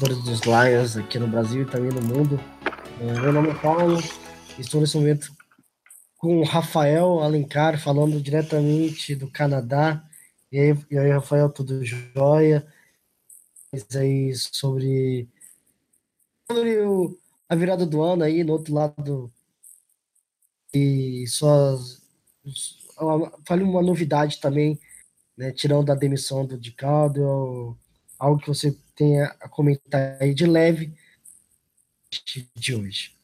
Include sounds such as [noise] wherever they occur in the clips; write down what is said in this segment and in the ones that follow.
torcedores dos Lions aqui no Brasil e também no mundo. É, meu nome é Paulo, estou nesse momento com o Rafael Alencar, falando diretamente do Canadá. E aí, e aí Rafael, tudo jóia? Aí sobre, a virada do ano aí, no outro lado, e só fale uma novidade também, né, tirando a demissão do DiCardo, algo que você tenha a comentar aí de leve de hoje.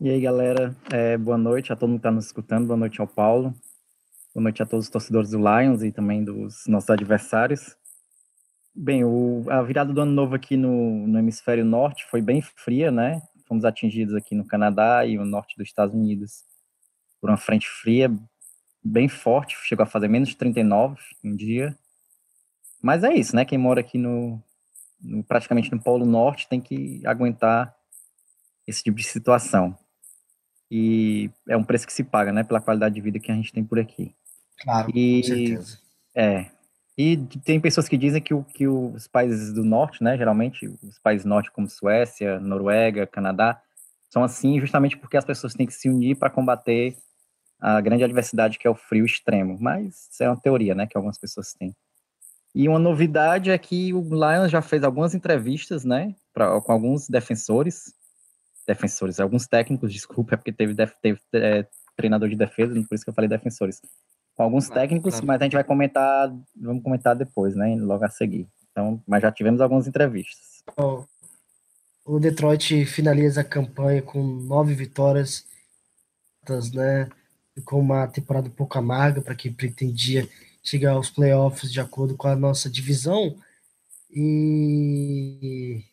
E aí, galera, é, boa noite a todo mundo que está nos escutando, boa noite ao Paulo, boa noite a todos os torcedores do Lions e também dos nossos adversários. Bem, o, a virada do ano novo aqui no, no hemisfério norte foi bem fria, né? Fomos atingidos aqui no Canadá e o norte dos Estados Unidos por uma frente fria bem forte, chegou a fazer menos de 39 um dia. Mas é isso, né? Quem mora aqui no, no, praticamente no Polo Norte tem que aguentar esse tipo de situação. E é um preço que se paga, né? Pela qualidade de vida que a gente tem por aqui. Claro, e, com certeza. É. E tem pessoas que dizem que, o, que os países do norte, né? Geralmente, os países norte como Suécia, Noruega, Canadá, são assim justamente porque as pessoas têm que se unir para combater a grande adversidade que é o frio extremo. Mas isso é uma teoria, né? Que algumas pessoas têm. E uma novidade é que o Lions já fez algumas entrevistas, né, pra, com alguns defensores, defensores, alguns técnicos, desculpa, é porque teve, teve é, treinador de defesa, por isso que eu falei defensores. Com alguns técnicos, claro. mas a gente vai comentar, vamos comentar depois, né, logo a seguir. Então, mas já tivemos algumas entrevistas. O Detroit finaliza a campanha com nove vitórias, né, com uma temporada um pouco amarga para quem pretendia chegar aos playoffs de acordo com a nossa divisão. E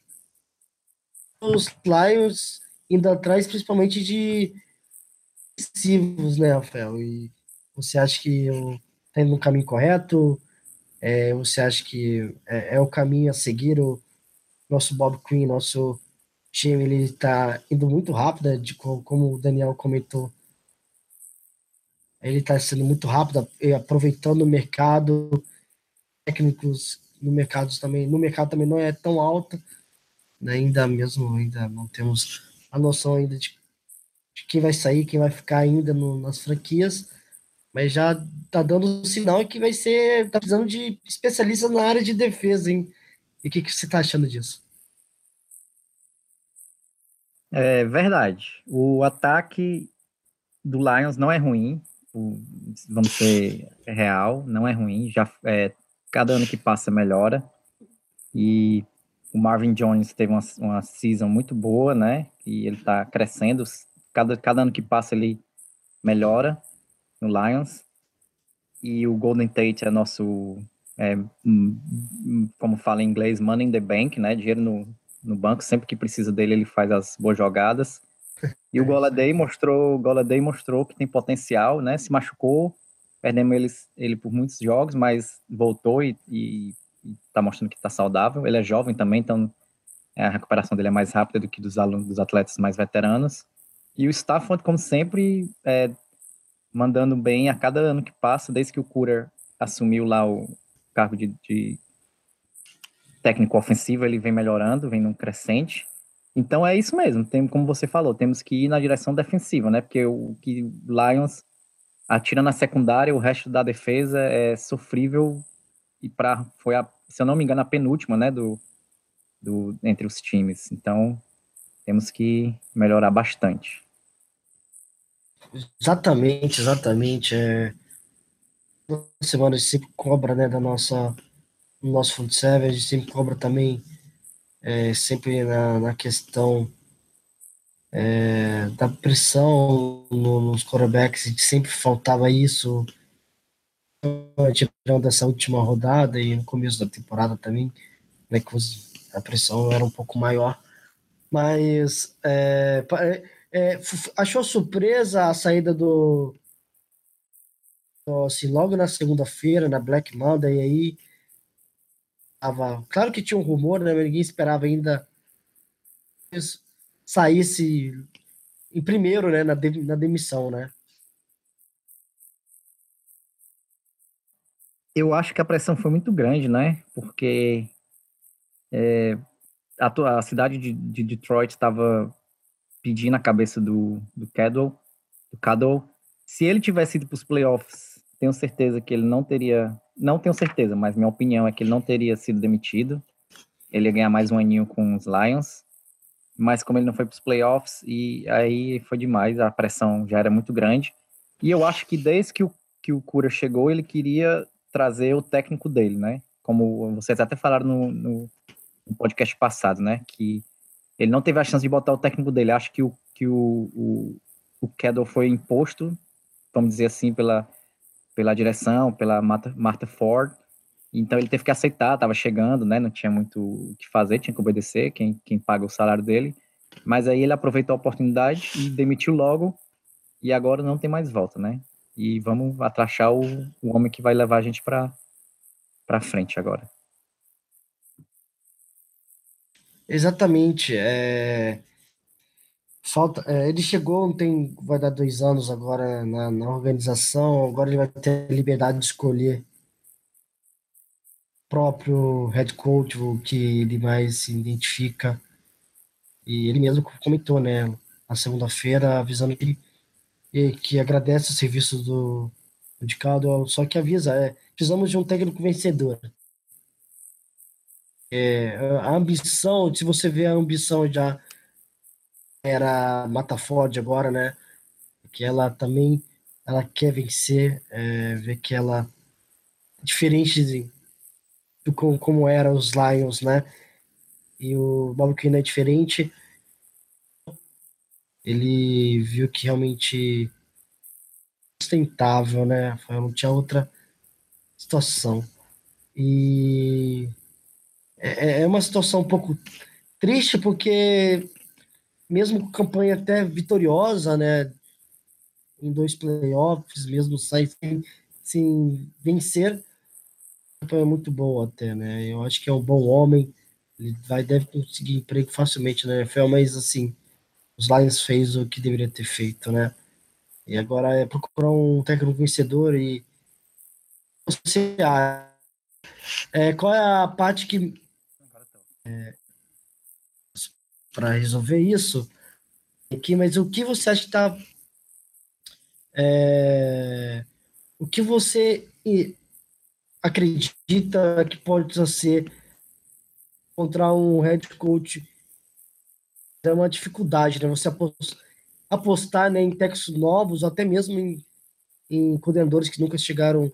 os Lions indo atrás principalmente de decisivos, né, Rafael? E você acha que eu tá indo no caminho correto? É, você acha que é, é, o caminho a seguir? O nosso Bob Quinn, nosso time, ele está indo muito rápido, né, de, como o Daniel comentou ele está sendo muito rápido, aproveitando o mercado, técnicos no mercado também, no mercado também não é tão alta, né? ainda mesmo, ainda não temos a noção ainda de, de quem vai sair, quem vai ficar ainda no, nas franquias, mas já tá dando sinal que vai ser, tá precisando de especialista na área de defesa, hein? E o que, que você tá achando disso? É verdade. O ataque do Lions não é ruim vamos ser real, não é ruim, já é, cada ano que passa melhora, e o Marvin Jones teve uma, uma season muito boa, né, e ele tá crescendo, cada, cada ano que passa ele melhora no Lions, e o Golden Tate é nosso, é, como fala em inglês, money in the bank, né, dinheiro no, no banco, sempre que precisa dele ele faz as boas jogadas, e o é Goladay mostrou, Goladay mostrou que tem potencial, né? Se machucou, perdemos ele, ele por muitos jogos, mas voltou e, e, e tá mostrando que está saudável. Ele é jovem também, então é, a recuperação dele é mais rápida do que dos alunos, dos atletas mais veteranos. E o Stafford, como sempre, é, mandando bem a cada ano que passa, desde que o Cooler assumiu lá o cargo de, de técnico ofensivo, ele vem melhorando, vem num crescente. Então é isso mesmo, tem, como você falou, temos que ir na direção defensiva, né? Porque o que Lions atira na secundária, o resto da defesa é sofrível e para foi a, se eu não me engano, a penúltima, né, do, do entre os times. Então temos que melhorar bastante. Exatamente, exatamente. É... Semana a gente sempre cobra, né, da nossa no nosso front seven, a gente sempre cobra também é, sempre na, na questão é, da pressão no, nos quarterbacks, sempre faltava isso. tirando essa última rodada e no começo da temporada também, né, que a pressão era um pouco maior. Mas é, é, achou surpresa a saída do. Assim, logo na segunda-feira, na Black Monday, aí. Tava, claro que tinha um rumor, né? Ninguém esperava ainda saísse em primeiro, né? Na, de, na demissão, né? Eu acho que a pressão foi muito grande, né? Porque é, a, a, cidade de, de Detroit estava pedindo a cabeça do, do Cadwell, do Cadwell. Se ele tivesse ido para os playoffs, tenho certeza que ele não teria, não tenho certeza, mas minha opinião é que ele não teria sido demitido. Ele ia ganhar mais um aninho com os Lions. Mas como ele não foi para os playoffs, e aí foi demais, a pressão já era muito grande. E eu acho que desde que o, que o Cura chegou, ele queria trazer o técnico dele, né? Como vocês até falaram no, no, no podcast passado, né? Que ele não teve a chance de botar o técnico dele. Acho que o, que o, o, o Kedel foi imposto, vamos dizer assim, pela, pela direção, pela Martha, Ford. Então ele teve que aceitar, estava chegando, né? Não tinha muito o que fazer, tinha que obedecer, quem, quem paga o salário dele. Mas aí ele aproveitou a oportunidade e demitiu logo. E agora não tem mais volta, né? E vamos atrachar o, o homem que vai levar a gente para frente agora. Exatamente. É... Falta, é, ele chegou, tem, vai dar dois anos agora na, na organização, agora ele vai ter liberdade de escolher próprio head coach, o que ele mais se identifica. E ele mesmo comentou, né, na segunda-feira, avisando que, que agradece o serviço do, do Caldwell, só que avisa, é, precisamos de um técnico vencedor. É, a ambição, se você vê a ambição já era Mataford agora, né? Que ela também ela quer vencer, é, ver que ela diferente de, do como, como era os Lions, né? E o Bob Quinn é diferente. Ele viu que realmente sustentável, né? Não tinha outra situação. E é, é, é uma situação um pouco triste, porque mesmo com campanha até vitoriosa, né, em dois playoffs, mesmo sair sem, sem vencer, campanha é muito boa até, né, eu acho que é um bom homem, ele vai, deve conseguir emprego facilmente na NFL, mas assim, os Lions fez o que deveria ter feito, né, e agora é procurar um técnico vencedor e você é, qual é a parte que é, para resolver isso aqui, mas o que você acha que está. É, o que você acredita que pode ser encontrar um head coach é uma dificuldade, né? Você apostar né, em técnicos novos, até mesmo em, em coordenadores que nunca chegaram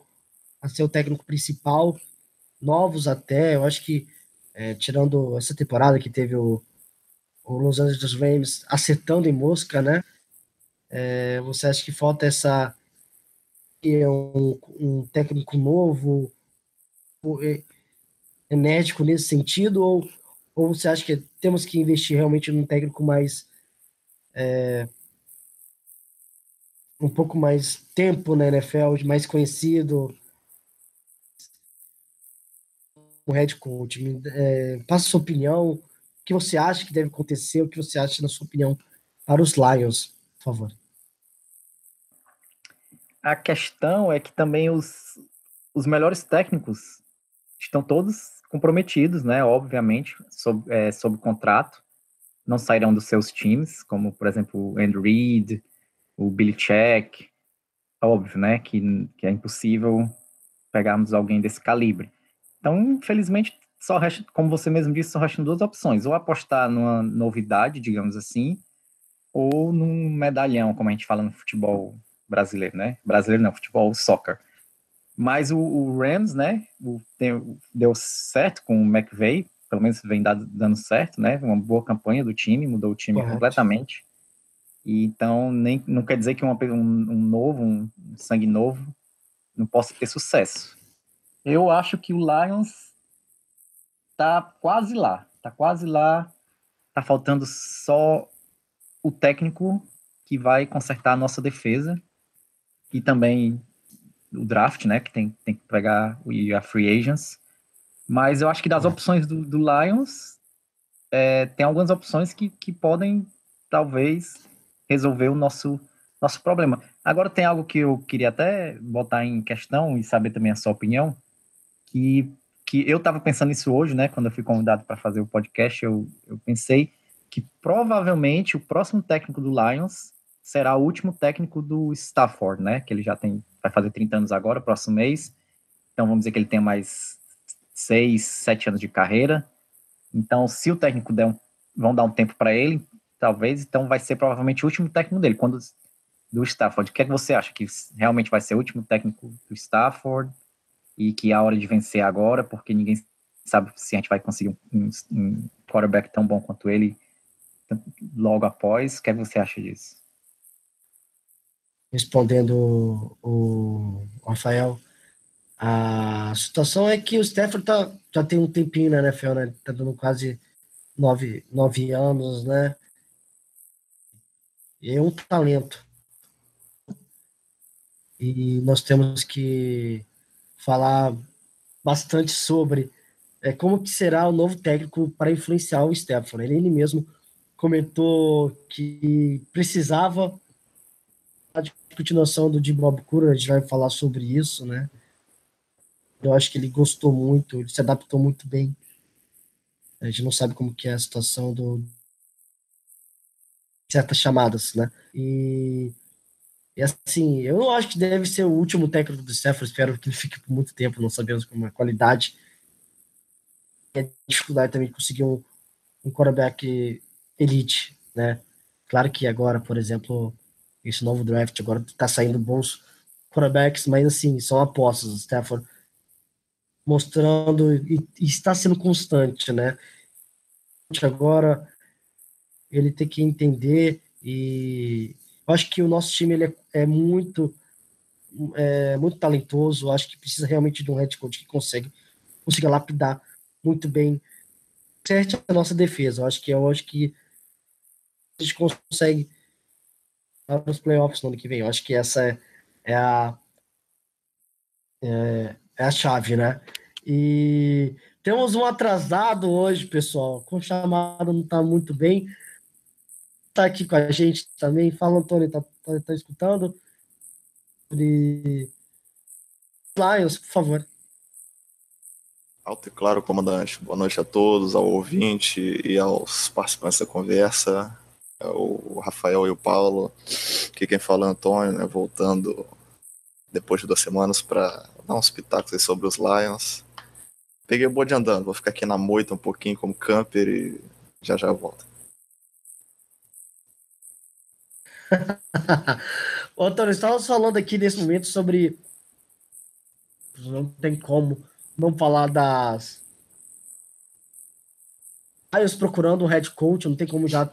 a ser o técnico principal, novos até. Eu acho que é, tirando essa temporada que teve o, o Los Angeles Rams acertando em mosca, né? É, você acha que falta essa um, um técnico novo, enérgico nesse sentido, ou, ou você acha que temos que investir realmente num técnico mais é, um pouco mais tempo na NFL, mais conhecido, o head coach. É, passa sua opinião, que você acha que deve acontecer, o que você acha, na sua opinião, para os Lions, por favor. A questão é que também os, os melhores técnicos estão todos comprometidos, né? Obviamente, sob, é, sob contrato, não sairão dos seus times, como, por exemplo, o Andrew Reid, o Billy Check. Óbvio, né? Que, que é impossível pegarmos alguém desse calibre. Então, infelizmente, só resta, como você mesmo disse, só restam duas opções: ou apostar numa novidade, digamos assim, ou num medalhão, como a gente fala no futebol brasileiro, né? Brasileiro não, futebol soccer. Mas o, o Rams, né, o, tem, deu certo com o McVay, pelo menos vem dado, dando certo, né? Uma boa campanha do time, mudou o time Correto. completamente. E então nem não quer dizer que uma, um, um novo, um sangue novo não possa ter sucesso. Eu acho que o Lions tá quase lá, tá quase lá, tá faltando só o técnico que vai consertar a nossa defesa e também o draft, né, que tem, tem que pegar e a free agents. Mas eu acho que das opções do, do Lions, é, tem algumas opções que, que podem, talvez, resolver o nosso, nosso problema. Agora, tem algo que eu queria até botar em questão e saber também a sua opinião, que, que eu estava pensando nisso hoje, né, quando eu fui convidado para fazer o podcast, eu, eu pensei que provavelmente o próximo técnico do Lions será o último técnico do Stafford, né, que ele já tem, vai fazer 30 anos agora, próximo mês, então vamos dizer que ele tem mais seis, sete anos de carreira. Então, se o técnico der um, vão dar um tempo para ele, talvez, então vai ser provavelmente o último técnico dele. Quando do Stafford, o que é que você acha que realmente vai ser o último técnico do Stafford e que é a hora de vencer agora, porque ninguém sabe se a gente vai conseguir um, um quarterback tão bom quanto ele logo após. O que, é que você acha disso? Respondendo o, Rafael, a situação é que o Stafford tá, já tem um tempinho na NFL, né? Ele tá dando quase nove, nove anos, né? E é um talento. E nós temos que falar bastante sobre é, como que será o novo técnico para influenciar o Stafford. Ele, ele mesmo comentou que precisava a continuação do Jim Bob Cura, a gente vai falar sobre isso, né? Eu acho que ele gostou muito, ele se adaptou muito bem. A gente não sabe como que é a situação do certas chamadas, né? E, e assim, eu não acho que deve ser o último técnico do Stafford, espero que ele fique por muito tempo, não sabemos como é a qualidade. E a dificuldade também de conseguir um, um quarterback elite, né? Claro que agora, por exemplo, esse novo draft agora tá saindo bons quarterbacks, mas assim, são apostas. O Stafford mostrando e, e, está sendo constante, né? Agora ele tem que entender e eu acho que o nosso time ele é, é muito é, muito talentoso. Eu acho que precisa realmente de um head coach que consegue consiga lapidar muito bem certo a nossa defesa. Eu acho que eu acho que a gente consegue para os playoffs no ano que vem. Eu acho que essa é, é a é, é a chave, né? E temos um atrasado hoje, pessoal. Com chamada não está muito bem. Está aqui com a gente também. Fala, Antônio, tá, tá, tá escutando? Sobre Lions, por favor. Alto e claro, comandante. Boa noite a todos, ao ouvinte e aos participantes da conversa. É o Rafael e o Paulo. Aqui quem fala é o Antônio, né, voltando depois de duas semanas para dar uns pitacos sobre os Lions. Peguei o bode andando, vou ficar aqui na moita um pouquinho como camper e já já volto. [laughs] Ô, Antônio, estávamos falando aqui nesse momento sobre. Não tem como não falar das. Lions procurando um head coach, não tem como já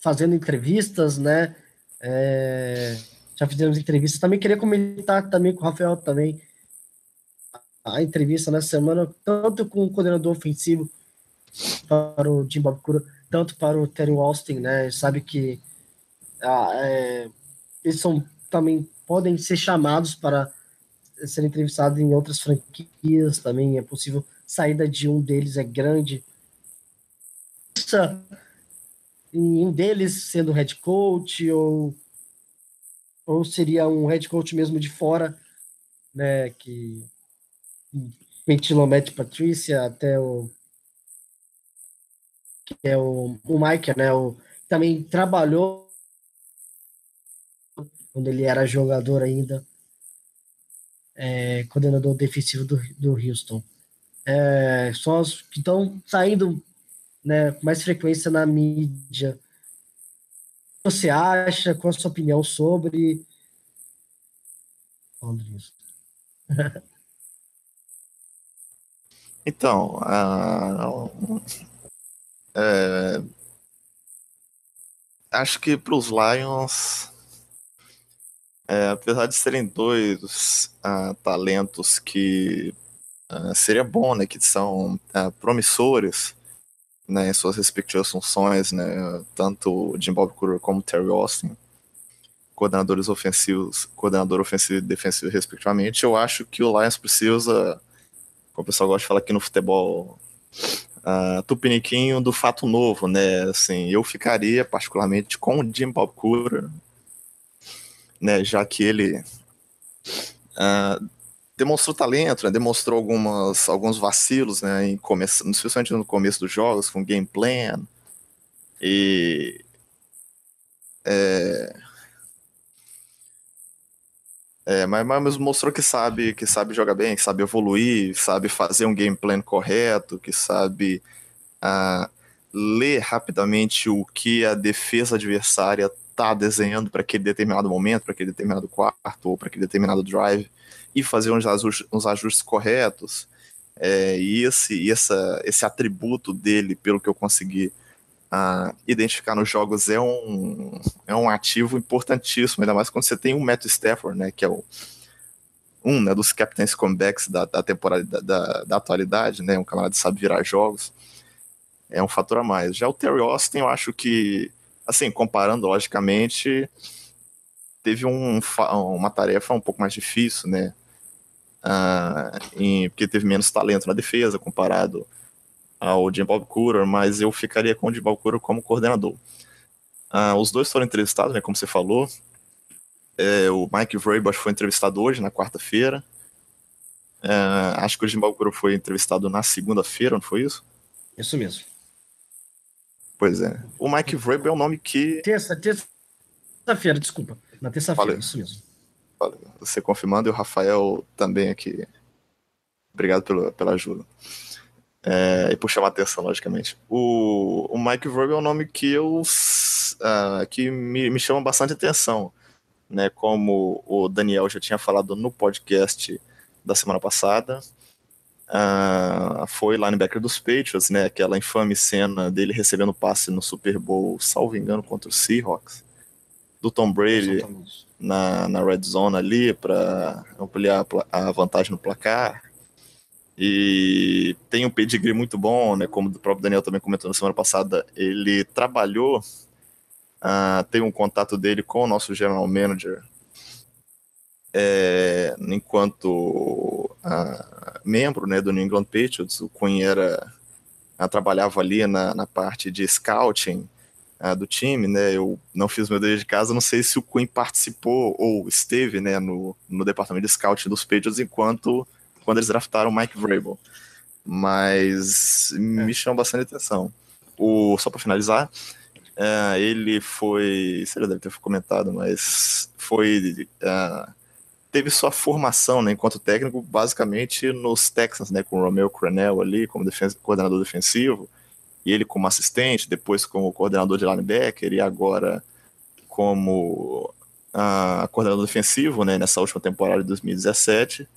fazendo entrevistas, né? É já fizemos entrevistas. Também queria comentar também com o Rafael também a entrevista nessa semana, tanto com o coordenador ofensivo para o Jim Bob Cura, tanto para o Terry Austin, né? Sabe que é, eles são também podem ser chamados para ser entrevistados em outras franquias também. É possível saída de um deles é grande. Em um deles sendo head coach ou ou seria um head coach mesmo de fora, né, que ventilou Matt Patrícia até o que é o, o Mike, né, o, também trabalhou quando ele era jogador ainda, é, coordenador defensivo do, do Houston. É, que estão saindo né, com mais frequência na mídia você acha? Qual a sua opinião sobre. Andres? [laughs] então, uh, acho que para os Lions É, apesar de serem dois uh, talentos que uh, seria bom, né, que são uh, promissores, né, em suas respectivas funções, né, tanto Jim Bob Cooter como Terry Austin, coordenadores ofensivos, coordenador ofensivo e defensivo respectivamente, eu acho que o Lions precisa, como o pessoal gosta de falar aqui no futebol, uh, tupiniquinho do fato novo, né, assim, eu ficaria particularmente com o Jim Bob Cooter, né, já que ele uh, demonstrou talento, né, demonstrou algumas, alguns vacilos, né, em começo, especialmente no começo dos jogos, com game plan, e é, é, mas, mas mostrou que sabe, que sabe jogar bem, que sabe evoluir, sabe fazer um game plan correto, que sabe uh, ler rapidamente o que a defesa adversária está desenhando para aquele determinado momento, para aquele determinado quarto ou para aquele determinado drive e fazer uns ajustes, uns ajustes corretos. É, e esse, essa, esse atributo dele, pelo que eu consegui uh, identificar nos jogos, é um, é um ativo importantíssimo, ainda mais quando você tem um Matt Stafford, né, que é o, um né, dos captains comebacks da, da temporada da, da, da atualidade, né, um camarada que sabe virar jogos, é um fator a mais. Já o Terry Austin, eu acho que assim, comparando logicamente, teve um, uma tarefa um pouco mais difícil, né? Uh, em, porque teve menos talento na defesa comparado ao Jim Bob Cooter, mas eu ficaria com o Jim Bob Cooter como coordenador. Uh, os dois foram entrevistados, né, como você falou. É, o Mike Vrabel foi entrevistado hoje, na quarta-feira. Uh, acho que o Jim Bob Cooter foi entrevistado na segunda-feira, não foi isso? Isso mesmo. Pois é. O Mike Vrabel é um nome que. Terça, terça-feira, desculpa. Na terça-feira, isso mesmo. Valeu. Você confirmando e o Rafael também aqui. Obrigado pelo, pela ajuda. É, e por chamar atenção, logicamente. O, o Mike Vrabel é um nome que eu uh, que me, me chama bastante atenção. Né, como o Daniel já tinha falado no podcast da semana passada, Uh, foi linebacker dos Patriots, né? Aquela infame cena dele recebendo passe no Super Bowl, salvo engano, contra o Seahawks, do Tom Brady na, na red zone ali para ampliar a vantagem no placar. E tem um pedigree muito bom, né? Como o próprio Daniel também comentou na semana passada, ele trabalhou, uh, tem um contato dele com o nosso general manager é, enquanto uh, membro né, do New England Patriots, o Quinn era, uh, trabalhava ali na, na parte de scouting uh, do time, né, eu não fiz meu dever de casa, não sei se o Quinn participou ou esteve né, no, no departamento de scouting dos Patriots enquanto quando eles draftaram o Mike Vrabel, mas é. me chama bastante atenção. O, só para finalizar, uh, ele foi, você já deve ter comentado, mas foi uh, teve sua formação, né, enquanto técnico, basicamente nos Texans, né, com o Romeo Crenel ali como defens coordenador defensivo, e ele como assistente, depois como coordenador de linebacker e agora como uh, coordenador defensivo, né, nessa última temporada de 2017.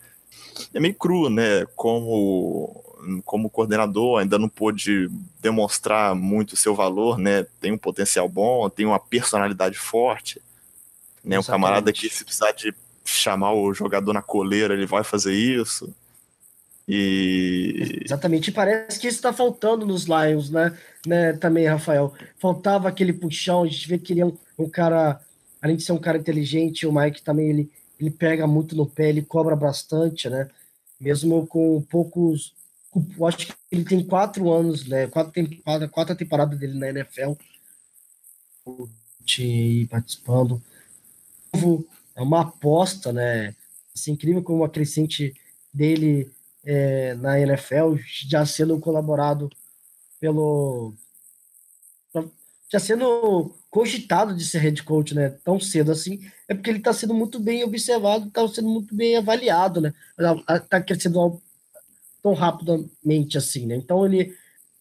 É meio cru, né, como como coordenador ainda não pôde demonstrar muito o seu valor, né, tem um potencial bom, tem uma personalidade forte, né, um camarada que se precisar de chamar o jogador na coleira, ele vai fazer isso. E. Exatamente, parece que isso está faltando nos Lions, né? né? Também, Rafael. Faltava aquele puxão, a gente vê que ele é um, um cara, além de ser um cara inteligente, o Mike também ele, ele pega muito no pé, ele cobra bastante, né? Mesmo com poucos. Eu acho que ele tem quatro anos, né? Quatro temporadas, quatro temporadas dele na NFL. Participando é uma aposta, né? Assim, incrível como a crescente dele é, na NFL, já sendo colaborado pelo. já sendo cogitado de ser head coach, né? Tão cedo assim, é porque ele está sendo muito bem observado, está sendo muito bem avaliado, né? Está crescendo tão rapidamente assim, né? Então ele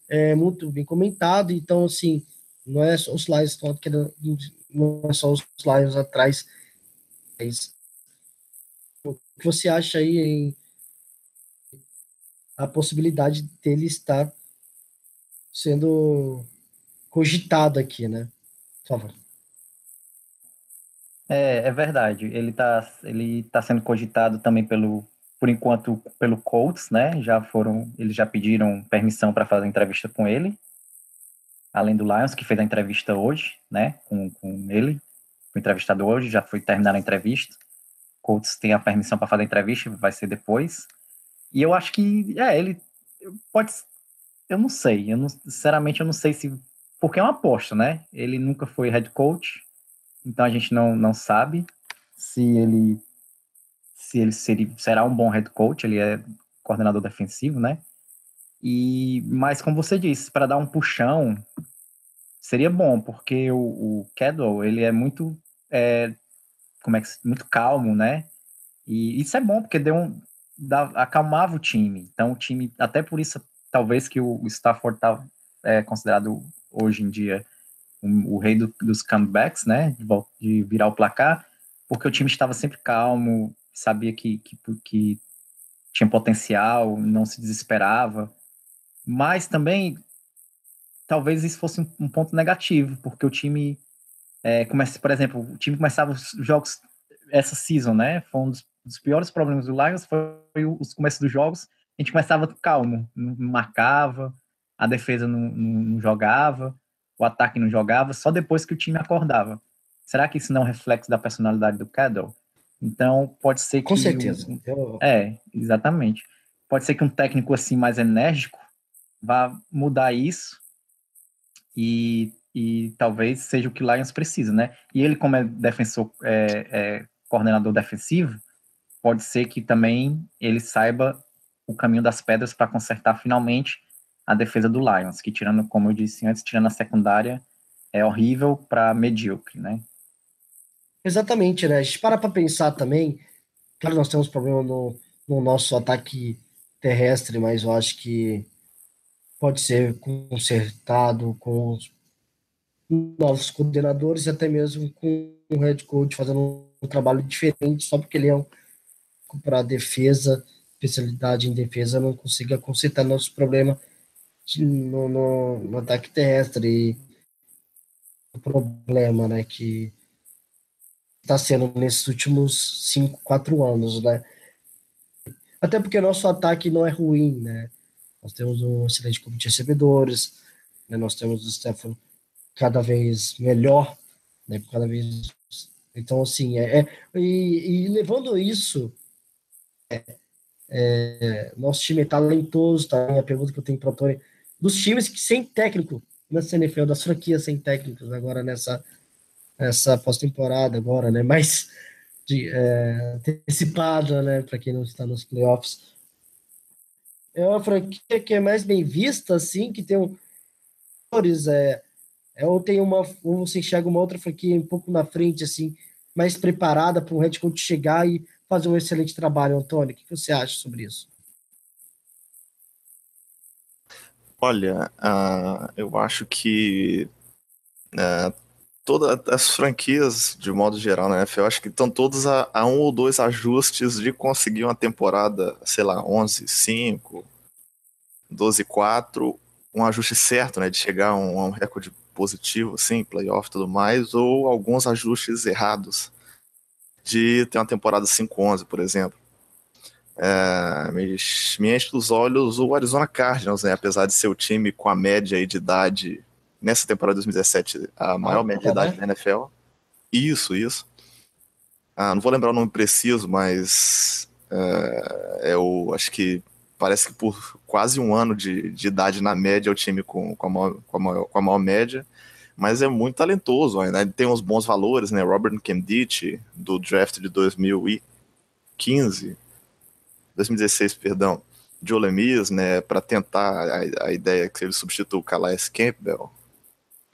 é muito bem comentado, então assim, não é só os Lions, não é só os Lions atrás o que você acha aí em a possibilidade dele estar sendo cogitado aqui, né? Por favor. É, é verdade. Ele está ele tá sendo cogitado também pelo, por enquanto, pelo Colts, né? Já foram, eles já pediram permissão para fazer entrevista com ele. Além do Lions, que fez a entrevista hoje, né? Com, com ele, o entrevistado hoje, já foi terminar a entrevista. Colts tem a permissão para fazer a entrevista, vai ser depois. E eu acho que, é, ele pode. Eu não sei, eu não, sinceramente eu não sei se. Porque é uma aposta, né? Ele nunca foi head coach, então a gente não, não sabe se ele se ele seria, será um bom head coach, ele é coordenador defensivo, né? E mas como você disse, para dar um puxão seria bom, porque o, o Cadwell, ele é muito é, como é que muito calmo, né? E isso é bom porque deu um acalmava o time. Então o time até por isso talvez que o, o Stafford tá é, considerado hoje em dia o, o rei do, dos comebacks, né? De, de, virar o placar, porque o time estava sempre calmo, sabia que, que, que tinha potencial, não se desesperava. Mas também talvez isso fosse um, um ponto negativo, porque o time é, começa, por exemplo, o time começava os jogos essa season, né? Foi um dos, dos piores problemas do Lions foi os começos dos jogos. A gente começava calmo, não marcava, a defesa não, não, não jogava o ataque não jogava, só depois que o time acordava. Será que isso não é um reflexo da personalidade do Cadell? Então, pode ser que. Com certeza. Um, é, exatamente. Pode ser que um técnico assim mais enérgico vá mudar isso e, e talvez seja o que Lions precisa, né? E ele, como é defensor, é, é coordenador defensivo, pode ser que também ele saiba o caminho das pedras para consertar finalmente a defesa do Lions, que tirando, como eu disse antes, tirando a secundária, é horrível para medíocre, né? Exatamente, né? A gente para para pensar também, claro, nós temos problema no, no nosso ataque terrestre, mas eu acho que pode ser consertado com os novos coordenadores e até mesmo com o head coach fazendo um trabalho diferente, só porque ele é um para defesa, especialidade em defesa, não consiga consertar nosso problema no, no, no ataque terrestre. O problema, né, que está sendo nesses últimos 5, 4 anos, né? Até porque nosso ataque não é ruim, né? Nós temos um excelente grupo de recebedores, né? nós temos o Stefano cada vez melhor, né? Cada vez. Então, assim, é. é e, e, levando isso, é, é, nosso time é talentoso, tá? A pergunta que eu tenho para o Tony dos times que sem técnico nessa NFL, das franquias sem técnicos agora nessa, nessa pós-temporada agora, né? Mais de, é, antecipada, né? Para quem não está nos playoffs. É uma franquia que é mais bem vista, assim, que tem um é, é ou tem uma ou você enxerga uma outra franquia um pouco na frente, assim, mais preparada para um head coach chegar e fazer um excelente trabalho, Antônio. O que você acha sobre isso? Olha, uh, eu acho que uh, todas as franquias, de modo geral, na NFL, acho que estão todas a, a, um ou dois ajustes de conseguir uma temporada, sei lá, 11-5, 12-4, um ajuste certo, né, de chegar a um, a um recorde positivo, assim, playoff e tudo mais, ou alguns ajustes errados de ter uma temporada 5-11, por exemplo. É, me, me enche dos olhos o Arizona Cardinals, né? Apesar de ser o time com a média de idade nessa temporada de 2017, a maior ah, média de é, idade né? da NFL. Isso, isso. Ah, não vou lembrar o nome preciso, mas é, é o, acho que parece que por quase um ano de, de idade na média é o time com, com, a maior, com, a maior, com a maior média, mas é muito talentoso, né? tem uns bons valores, né? Robert Kemditt, do draft de 2015, 2016, perdão, Joe Lemis, né, para tentar a, a, ideia que ele substitua o Calais Campbell.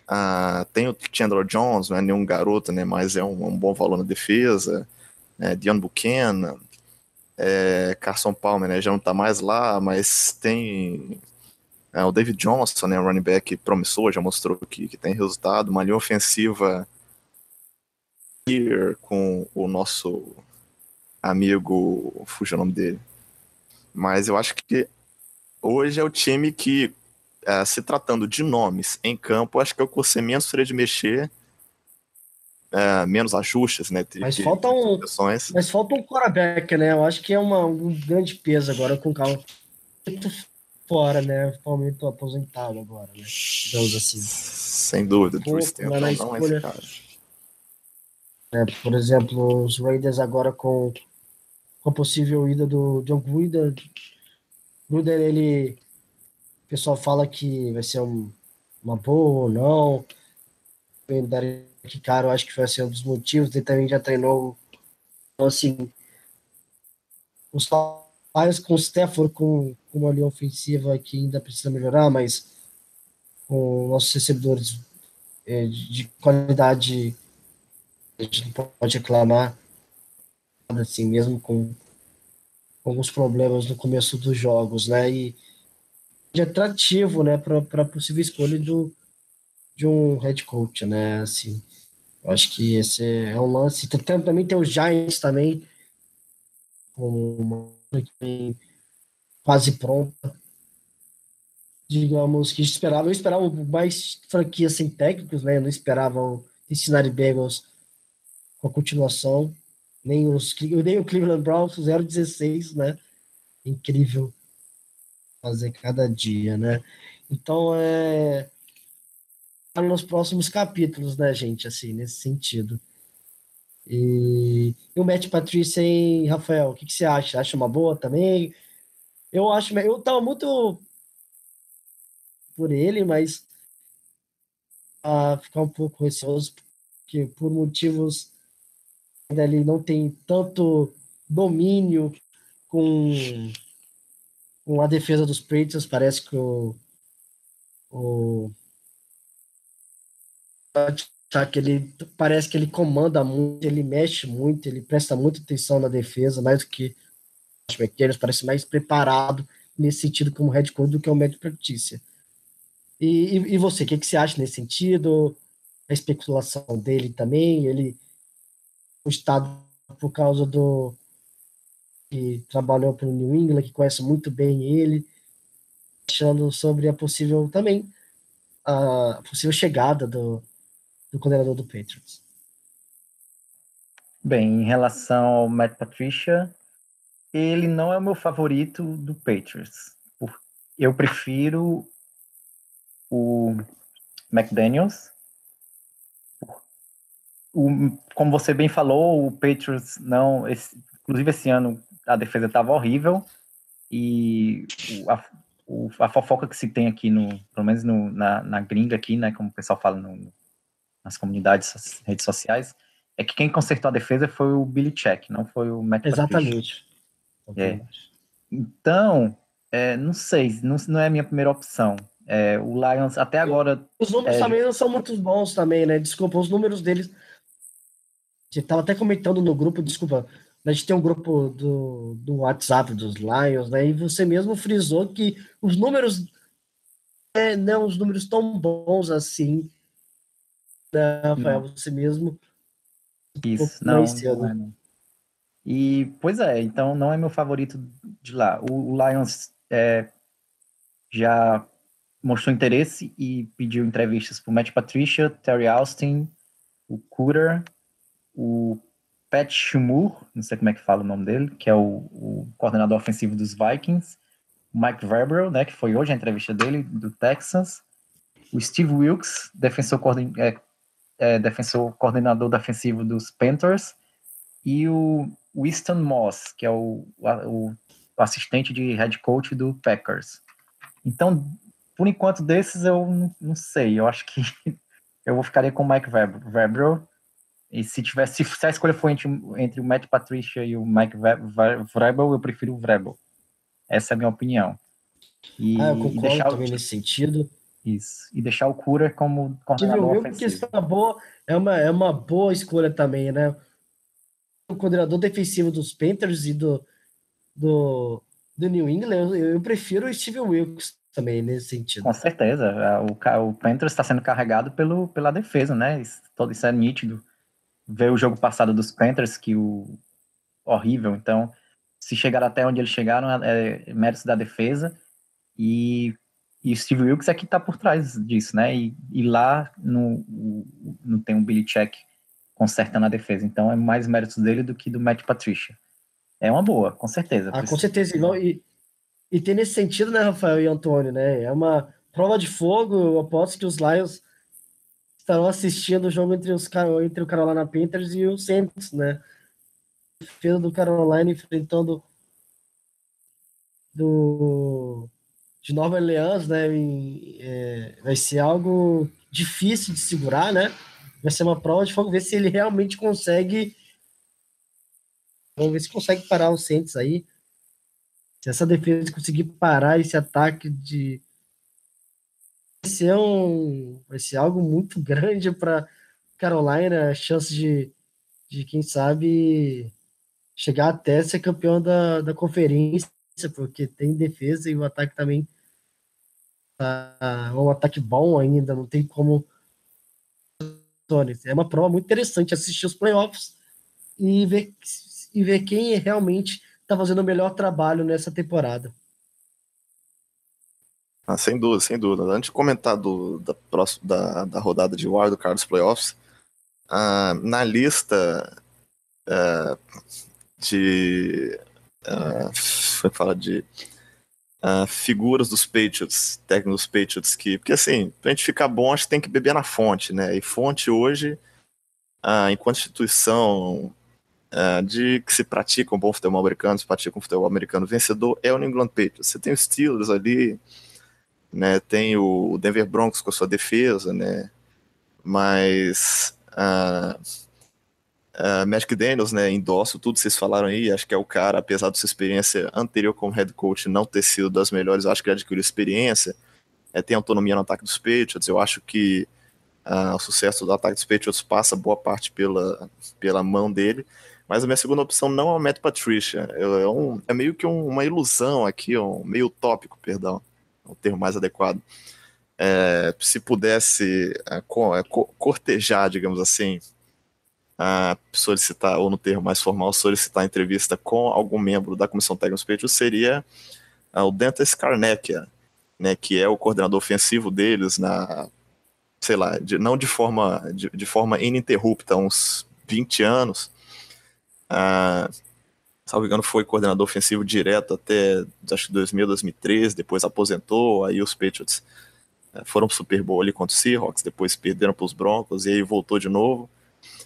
Ah, tem o Chandler Jones, não é nenhum garoto, né, mas é um, um bom valor na defesa. Né, Dion Buchanan, é, Carson Palmer, né, já não está mais lá, mas tem é, o David Johnson, né, running back promissor, já mostrou que, que tem resultado. Uma linha ofensiva com o nosso amigo, fugiu o nome dele, mas eu acho que hoje é o time que, é, se tratando de nomes em campo, acho que é o que você menos teria de mexer é, menos ajustes, né? Mas falta um, mas falta um quarterback, né? Eu acho que é uma, um grande peso agora com o Carlos fora, né? Principalmente aposentado agora, né? Digamos assim. Sem dúvida, Drew Stanton não escolha, é esse cara. É, por exemplo, os Raiders agora com, com a possível ida do John Gruden. Gruden, ele... O pessoal fala que vai ser um, uma boa ou não. Que cara, eu acho que foi assim, um dos motivos. Ele também já treinou. Então, assim, os Lions com o Stafford com, com uma linha ofensiva que ainda precisa melhorar, mas com nossos recebedores é, de qualidade a gente não pode reclamar assim mesmo com alguns problemas no começo dos jogos, né? E de atrativo, né, para possível escolha do, de um head coach, né? Assim, eu acho que esse é um lance. Tem, também tem os Giants também, com uma quase pronta. Digamos que esperava, eu esperava mais franquias sem técnicos, né? Eu não esperava o Cincinnati Bengals com a continuação, nem, os, nem o Cleveland Browns 0-16, né? Incrível fazer cada dia, né? Então, é tá nos próximos capítulos, né, gente, assim, nesse sentido. E, e o Matt Patrícia, hein, Rafael, o que, que, você acha? Acha uma boa também? Eu acho, eu tava muito por ele, mas a ficar um pouco receoso, porque por motivos ele não tem tanto domínio com, com a defesa dos Patriots, parece que o, o que ele parece que ele comanda muito, ele mexe muito, ele presta muita atenção na defesa, mais do que o McDaniels, parece mais preparado nesse sentido como head coach do que o médico Patricia. E, e, e, você, o que, que você acha nesse sentido? A especulação dele também, ele o estado por causa do que trabalhou pelo New England, que conhece muito bem ele, achando sobre a possível também a possível chegada do, do coordenador do Patriots. Bem, em relação ao Matt Patricia, ele não é o meu favorito do Patriots. Eu prefiro o McDaniels. Como você bem falou, o Patriots não. Esse, inclusive esse ano a defesa estava horrível e a, o, a fofoca que se tem aqui no, pelo menos no, na, na gringa aqui, né, como o pessoal fala no, nas comunidades, redes sociais, é que quem consertou a defesa foi o Billy Check, não foi o Matt Exatamente. É. Então, é, não sei, não, não é a minha primeira opção. É, o Lions até agora. Os números é, também não são muito bons também, né? Desculpa, os números deles. Você estava até comentando no grupo, desculpa. A gente tem um grupo do, do WhatsApp dos Lions, né? E você mesmo frisou que os números é, não os números tão bons assim né, Rafael? Não. Você mesmo. Isso, não, não, é, não. E, pois é, então não é meu favorito de lá. O, o Lions é, já mostrou interesse e pediu entrevistas para o Matt Patricia, Terry Austin, o Cooter, o Pat Shumur, não sei como é que fala o nome dele, que é o, o coordenador ofensivo dos Vikings, Mike Verbero, né, que foi hoje a entrevista dele, do Texans, o Steve Wilkes, defensor é, é, defensor coordenador defensivo dos Panthers, e o Winston Moss, que é o, o, assistente de head coach do Packers. Então, por enquanto desses eu não, não sei, eu acho que [laughs] eu ficaria com o Mike Vrabel, e se tivesse, se a escolha for entre, entre o Matt Patricia e o Mike Vrabel, eu prefiro o Vrabel. Essa é a minha opinião. E, ah, eu concordo também o... nesse sentido. Isso. E deixar o Cura como coordenador ofensivo. Que boa, é, uma, é uma boa escolha também, né? O coordenador defensivo dos Panthers e do, do, do New England, eu, eu prefiro o Steve Wilkes também nesse sentido. Com certeza. O, o Panthers está sendo carregado pelo, pela defesa, né? Isso, todo isso é nítido. Ver o jogo passado dos Panthers, que o horrível. Então, se chegar até onde eles chegaram, é, é mérito da defesa. E e Steve Wilkes é que está por trás disso, né? E, e lá no, no, tem um Billy Check consertando a defesa. Então é mais mérito dele do que do Matt Patricia. É uma boa, com certeza. Ah, com certeza. E, e tem nesse sentido, né, Rafael e Antônio, né? É uma prova de fogo. Eu aposto que os Lions estarão assistindo o jogo entre, os, entre o Carolina Panthers e o Saints, né? Defesa do Carolina enfrentando do de Nova Orleans, né? É, vai ser algo difícil de segurar, né? Vai ser uma prova de fogo, ver se ele realmente consegue. Vamos ver se consegue parar o Saints aí. Se essa defesa conseguir parar esse ataque de. Ser, um, vai ser algo muito [laughs] grande para Carolina, a chance de, de, quem sabe, chegar até ser campeão da, da conferência, porque tem defesa e o ataque também uh, um ataque bom ainda, não tem como. É uma prova muito interessante assistir os playoffs e ver, e ver quem realmente está fazendo o melhor trabalho nessa temporada. Ah, sem dúvida, sem dúvida. Antes de comentar do, da, próxima, da, da rodada de War do Carlos Playoffs, ah, na lista ah, de. Ah, fala de uh, figuras dos Patriots, técnicos dos Patriots, que, porque assim, pra gente ficar bom, acho que tem que beber na fonte, né? E fonte hoje, uh, enquanto instituição de que se pratica um bom futebol americano, se pratica um futebol americano vencedor, é o New England Patriots. Você tem os Steelers ali, né? Tem o Denver Broncos com a sua defesa, né? Mas uh, Uh, Magic Daniels, né, endosso tudo que vocês falaram aí, acho que é o cara, apesar da sua experiência anterior como head coach não ter sido das melhores, acho que ele adquiriu experiência, é, tem autonomia no ataque dos Patriots, eu acho que uh, o sucesso do ataque dos Patriots passa boa parte pela, pela mão dele, mas a minha segunda opção não é o Matt Patricia, é, um, é meio que um, uma ilusão aqui, um meio utópico, perdão, é o termo mais adequado. É, se pudesse uh, co cortejar, digamos assim, a solicitar, ou no termo mais formal, solicitar entrevista com algum membro da Comissão Técnica Patriots seria uh, o Dante Scarnecchia, né, que é o coordenador ofensivo deles na, sei lá, de, não de forma, de, de, forma ininterrupta, uns 20 anos. Uh, salvo engano, foi coordenador ofensivo direto até, acho que 2000, 2013, depois aposentou, aí os Patriots uh, foram pro Super Bowl ali contra os Seahawks, depois perderam para os Broncos, e aí voltou de novo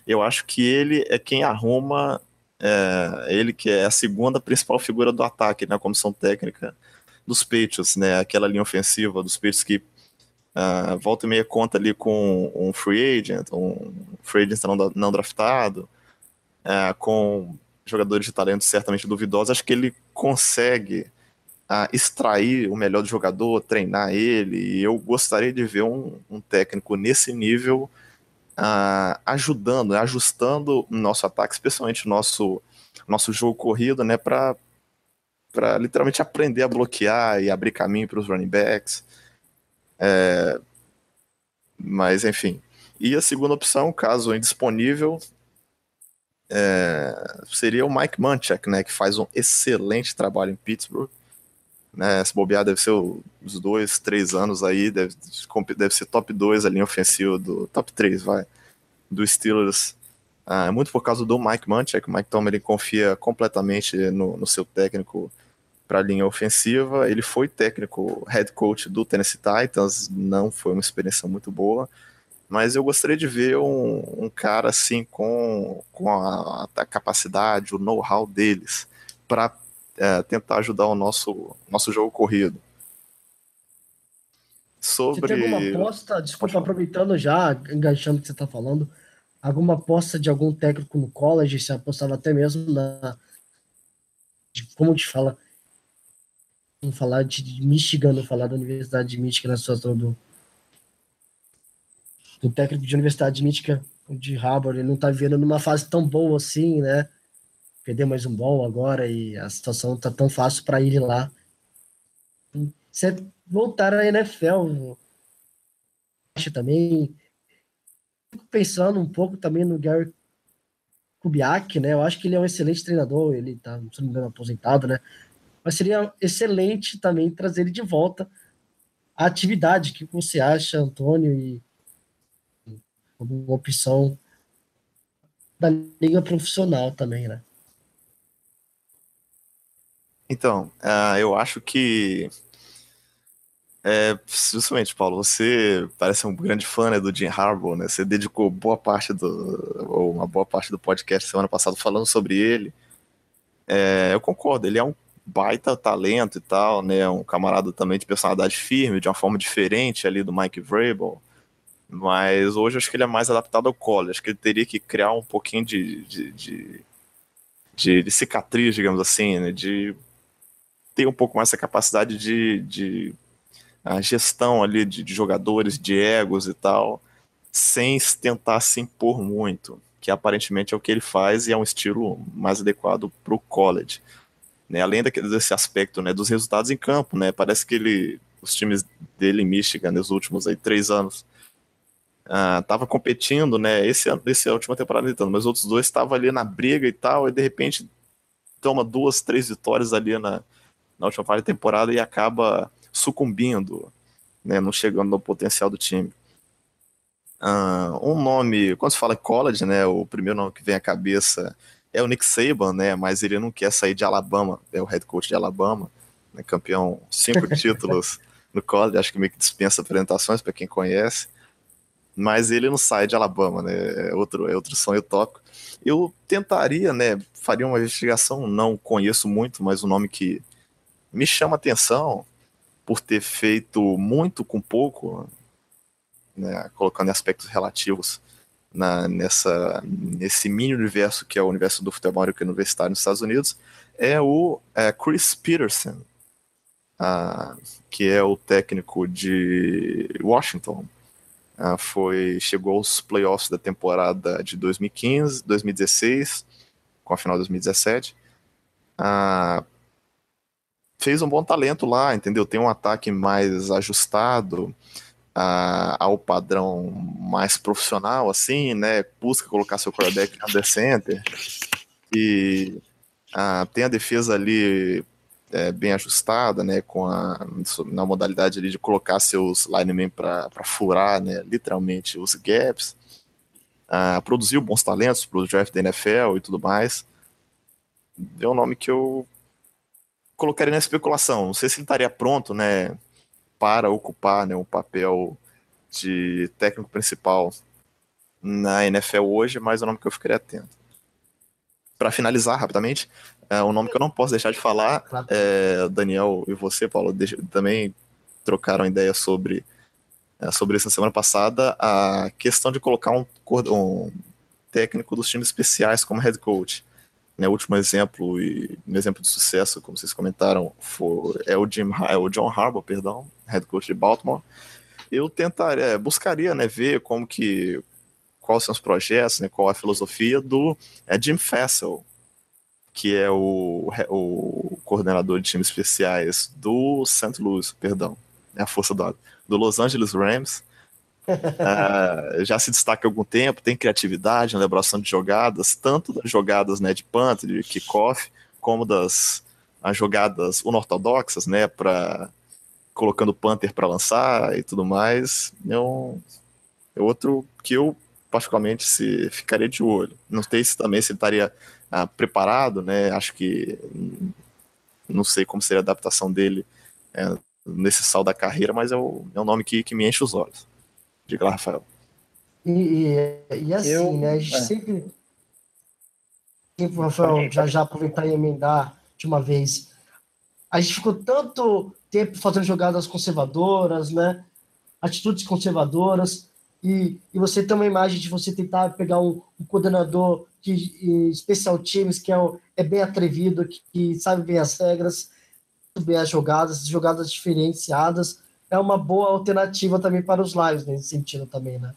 eu acho que ele é quem arruma, é, ele que é a segunda principal figura do ataque na comissão técnica dos Patriots, né? Aquela linha ofensiva dos Patriots que uh, volta e meia conta ali com um free agent, um free agent não, não draftado, uh, com jogadores de talento certamente duvidosos. Acho que ele consegue uh, extrair o melhor do jogador, treinar ele. E eu gostaria de ver um, um técnico nesse nível uh, ajudando, ajustando o nosso ataque, especialmente o nosso, nosso jogo corrido, né, para literalmente aprender a bloquear e abrir caminho para os running backs. É, mas, enfim. E a segunda opção, caso indisponível, é, seria o Mike Munchak, né, que faz um excelente trabalho em Pittsburgh. Né, se bobear, deve ser os dois, três anos aí, deve, deve ser top 2 a linha ofensiva do. Top 3, vai. Do Steelers. Ah, muito por causa do Mike Munchak. O Mike Tomlin confia completamente no, no seu técnico para a linha ofensiva. Ele foi técnico, head coach do Tennessee Titans, não foi uma experiência muito boa. Mas eu gostaria de ver um, um cara assim com, com a, a capacidade, o know-how deles para é, tentar ajudar o nosso, nosso jogo corrido. Sobre. Você tem alguma aposta, desculpa, aproveitando já, enganchando o que você está falando, alguma aposta de algum técnico no college, você apostava até mesmo na. Como te fala? Vamos falar de Michigan, não falar da Universidade de Michigan na situação do. Do técnico de Universidade de Michigan, de Harvard, ele não está vivendo numa fase tão boa assim, né? perder mais um bom agora e a situação tá tão fácil para ir lá. Você voltar à NFL também. Fico pensando um pouco também no Gary Kubiak, né? Eu acho que ele é um excelente treinador, ele tá, se não me engano, aposentado, né? Mas seria excelente também trazer ele de volta à atividade. O que você acha, Antônio? E alguma opção da liga profissional também, né? Então, uh, eu acho que é, justamente, Paulo, você parece um grande fã né, do Jim Harbaugh, né? Você dedicou boa parte do, ou uma boa parte do podcast semana passada falando sobre ele. É, eu concordo, ele é um baita talento e tal, né? Um camarada também de personalidade firme, de uma forma diferente ali do Mike Vrabel. Mas hoje acho que ele é mais adaptado ao college. Acho que ele teria que criar um pouquinho de, de, de, de, de cicatriz, digamos assim, né? De ter um pouco mais essa capacidade de, de a gestão ali de, de jogadores, de egos e tal, sem tentar se impor muito, que aparentemente é o que ele faz e é um estilo mais adequado para o college. Né? Além desse aspecto né, dos resultados em campo, né? parece que ele, os times dele em Michigan nos últimos aí, três anos estava uh, competindo, né? Esse ano, esse é a última temporada então, mas os outros dois estavam ali na briga e tal, e de repente toma duas, três vitórias ali na, na última parte da temporada e acaba sucumbindo, né, não chegando no potencial do time. Uh, um nome, quando se fala college, né, o primeiro nome que vem à cabeça é o Nick Saban, né, mas ele não quer sair de Alabama, é o head coach de Alabama, né, campeão cinco [laughs] títulos no college, acho que meio que dispensa apresentações para quem conhece, mas ele não sai de Alabama, né, é outro, é outro sonho tópico. Eu tentaria, né, faria uma investigação, não conheço muito, mas o nome que me chama atenção por ter feito muito com pouco, né, colocando aspectos relativos na, nessa, nesse mini universo que é o universo do futebol universitário nos Estados Unidos, é o é, Chris Peterson, ah, que é o técnico de Washington. Ah, foi chegou aos playoffs da temporada de 2015, 2016, com a final de 2017. Ah, fez um bom talento lá, entendeu? Tem um ataque mais ajustado a, ao padrão mais profissional, assim, né? Busca colocar seu quarterback under center e tem a defesa ali é, bem ajustada, né? Com a na modalidade ali de colocar seus linemen para furar, né? Literalmente os gaps. produziu bons talentos para o draft da NFL e tudo mais. É um nome que eu colocaria na especulação. Não sei se ele estaria pronto, né, para ocupar né, um papel de técnico principal na NFL hoje, mas é o nome que eu ficaria atento. Para finalizar rapidamente, é um nome que eu não posso deixar de falar, é, Daniel e você, Paulo, também trocaram ideia sobre, é, sobre isso na semana passada, a questão de colocar um, um técnico dos times especiais como head coach. Né, o último exemplo e um exemplo de sucesso, como vocês comentaram, foi, é o Jim, é o John Harbaugh, perdão, head coach de Baltimore. Eu tentaria, é, buscaria, né, ver como que quais são os projetos, né, qual a filosofia do é Jim Fassel, que é o, o coordenador de times especiais do St. Louis, perdão, é a força do, do Los Angeles Rams, uh, [laughs] já se destaca há algum tempo, tem criatividade na elaboração de jogadas, tanto das jogadas né, de punt, de kickoff, como das as jogadas unortodoxas, né, para colocando punter para lançar e tudo mais. É, um, é outro que eu particularmente se ficaria de olho. Não sei se também se ele estaria ah, preparado, né? Acho que não sei como seria a adaptação dele é, nesse sal da carreira, mas é, o, é um nome que, que me enche os olhos. Diga lá, Rafael. E, e, e assim, eu, né? A gente é. sempre. Rafael, já já aproveitar e emendar de uma vez. A gente ficou tanto tempo fazendo jogadas conservadoras, né? Atitudes conservadoras. E, e você tem uma imagem de você tentar pegar um, um coordenador de especial times que é, é bem atrevido, que, que sabe bem as regras, bem as jogadas, jogadas diferenciadas é uma boa alternativa também para os lives nesse sentido também, né?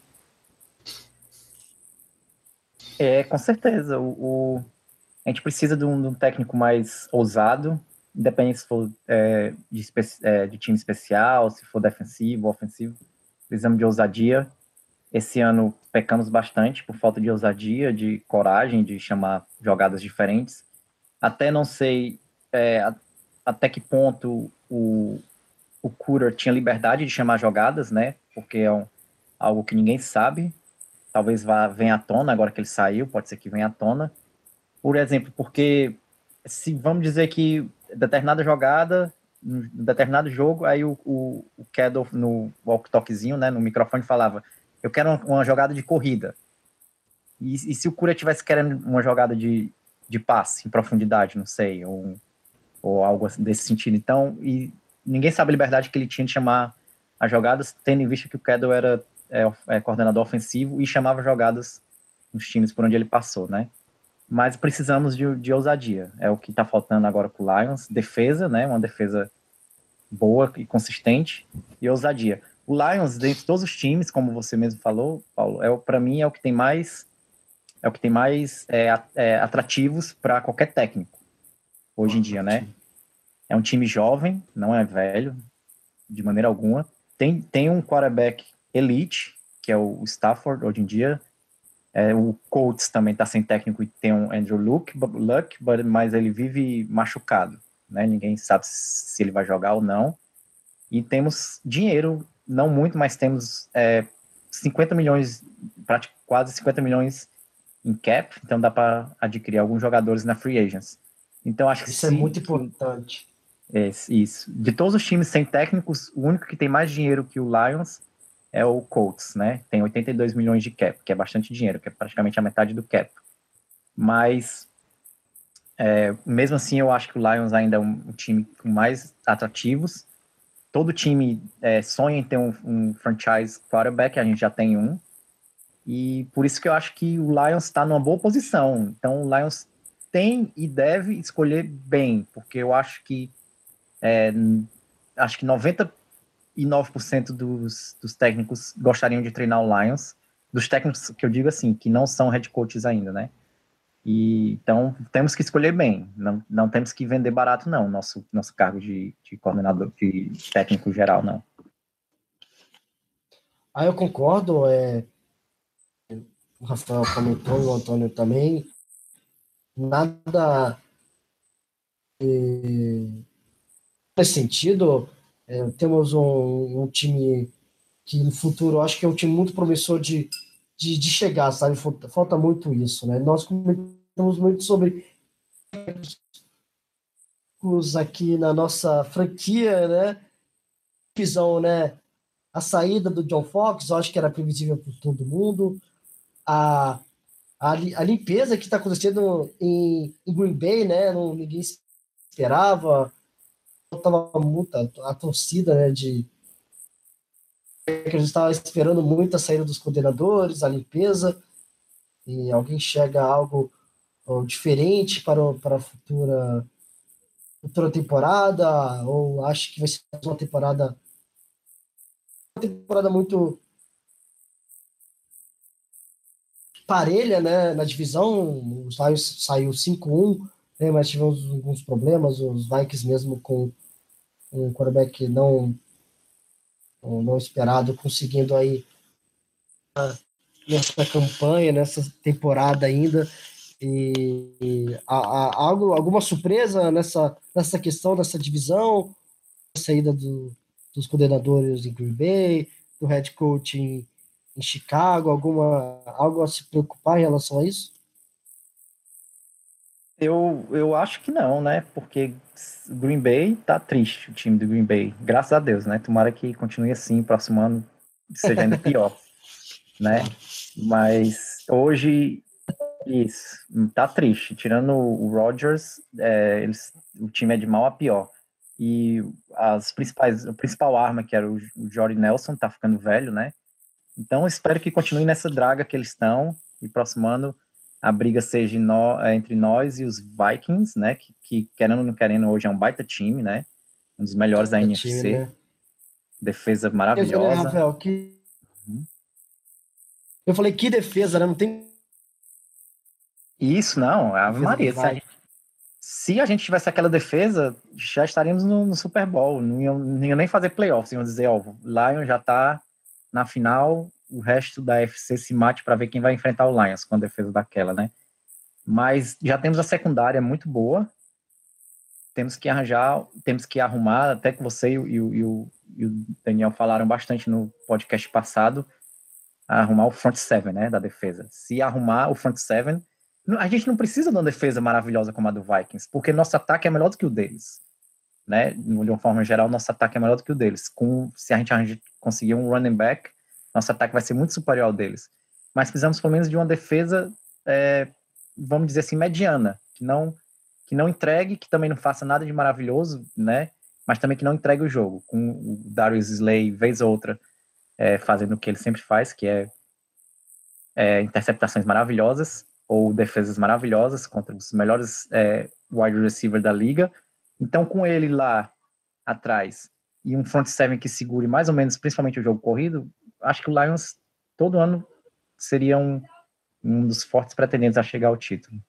É, com certeza. O, o a gente precisa de um, de um, técnico mais ousado, independente se for é, de, é, de, time especial, se for defensivo, ofensivo. Precisamos de ousadia. Esse ano pecamos bastante por falta de ousadia, de coragem, de chamar jogadas diferentes. Até não sei é, até que ponto o, o Cooter tinha liberdade de chamar jogadas, né? Porque é um, algo que ninguém sabe. talvez vá, venha à tona agora que ele saiu, pode ser que venha à tona. Por exemplo, porque se vamos dizer que determinada jogada, determinado jogo, aí o, o, o Kedel no walk-talkzinho, né, no microfone falava, eu quero uma, uma jogada de corrida. E, e, se o Cura tivesse querendo uma jogada de, de passe em profundidade, não sei, ou, ou algo desse sentido. Então, e ninguém sabe a liberdade que ele tinha de chamar as jogadas, tendo em vista que o Kedel era é, é, coordenador ofensivo e chamava jogadas nos times por onde ele passou, né? Mas precisamos de, de ousadia. É o que está faltando agora para o Lions. Defesa, né? Uma defesa boa e consistente e ousadia. O Lions, dentre todos os times, como você mesmo falou, Paulo, é para mim é o que tem mais é o que tem mais é, é, atrativos para qualquer técnico hoje em dia, né? É um time jovem, não é velho de maneira alguma. Tem, tem um quarterback elite, que é o Stafford hoje em dia. É, o Colts também está sem técnico e tem um Andrew Luck, Luck mas ele vive machucado, né? Ninguém sabe se ele vai jogar ou não. E temos dinheiro, não muito, mas temos é, 50 milhões, quase 50 milhões em cap, então dá para adquirir alguns jogadores na free agents. Então acho que isso é muito importante. É, isso. De todos os times sem técnicos, o único que tem mais dinheiro que o Lions é o Colts, né? Tem 82 milhões de cap, que é bastante dinheiro, que é praticamente a metade do cap. Mas é, mesmo assim, eu acho que o Lions ainda é um, um time com mais atrativos. Todo time é, sonha em ter um, um franchise quarterback, a gente já tem um. E por isso que eu acho que o Lions está numa boa posição. Então o Lions tem e deve escolher bem, porque eu acho que é, acho que 99% dos, dos técnicos gostariam de treinar o Lions, dos técnicos que eu digo assim, que não são head coaches ainda, né? E, então temos que escolher bem, não, não temos que vender barato, não, nosso, nosso cargo de, de coordenador, de técnico geral, não. Ah, eu concordo. É, o Rafael comentou, o Antônio também, nada é, nesse sentido. É, temos um, um, time que no futuro acho que é um time muito promissor de, de, de chegar, sabe? Falta, falta, muito isso, né? Nós comentamos muito sobre os aqui na nossa franquia, né? Visão, né? A saída do John Fox, eu acho que era previsível para todo mundo a, a, a limpeza que está acontecendo em, em, Green Bay, né? Não, ninguém esperava. Tava muito a, a torcida, né? De que a gente estava esperando muito a saída dos coordenadores, a limpeza, e alguém chega a algo diferente para, o, para a futura, futura temporada, ou acha que vai ser uma temporada uma temporada muito parelha né, na divisão. Os Lions saiu 5-1, né, mas tivemos alguns problemas. Os Vikings, mesmo com um quarterback não, não esperado, conseguindo aí nessa campanha, nessa temporada ainda. E, algo, alguma surpresa nessa, nessa questão dessa divisão, saída do, dos coordenadores em Green Bay, do head coach em, em Chicago? Alguma, algo a se preocupar em relação a isso? Eu, eu acho que não, né? Porque Green Bay tá triste, o time do Green Bay. Graças a Deus, né? Tomara que continue assim, próximo ano seja ainda pior, [laughs] né? Mas hoje, isso, tá triste. Tirando o Rodgers, é, eles, o time é de mal a pior. E as principais, a principal arma, que era o, o Nelson, tá ficando velho, né? Então, espero que continue nessa draga que eles estão e próximo ano a briga seja no, é, entre nós e os Vikings, né? Que, que, querendo ou não querendo, hoje é um baita time, né? Um dos melhores da NFC. Time, né? Defesa maravilhosa. Eu falei, Rafael, que... Uhum. Eu falei, que defesa, né? Não tem. Isso, não. Ave Maria. Se a, gente, se a, gente, tivesse aquela defesa, já estaríamos no, no Super Bowl. Não iam, não iam nem fazer playoffs. Iam dizer, ó, o Lion já tá na final o resto da FC se mate para ver quem vai enfrentar o Lions com a defesa daquela, né? Mas já temos a secundária muito boa. Temos que arranjar, temos que arrumar, até que você e o, e o, e o Daniel falaram bastante no podcast passado, arrumar o front seven, né, da defesa. Se arrumar o front seven, a gente não precisa de uma defesa maravilhosa como a do Vikings, porque nosso ataque é melhor do que o deles, né? De uma forma geral, nosso ataque é melhor do que o deles. Com se a gente conseguir um running back, nosso ataque vai ser muito superior ao deles. Mas precisamos pelo menos de uma defesa, é, vamos dizer assim, mediana, que não que não entregue, que também não faça nada de maravilhoso, né? Mas também que não entregue o jogo, com o Darius Slay, vez ou outra, é, fazendo o que ele sempre faz, que é, é, interceptações maravilhosas ou defesas maravilhosas contra os melhores é, wide receiver da liga. Então, com ele lá atrás e um front seven que segure mais ou menos, principalmente o jogo corrido, acho que o Lions todo ano seria um, um dos fortes pretendentes a chegar ao título.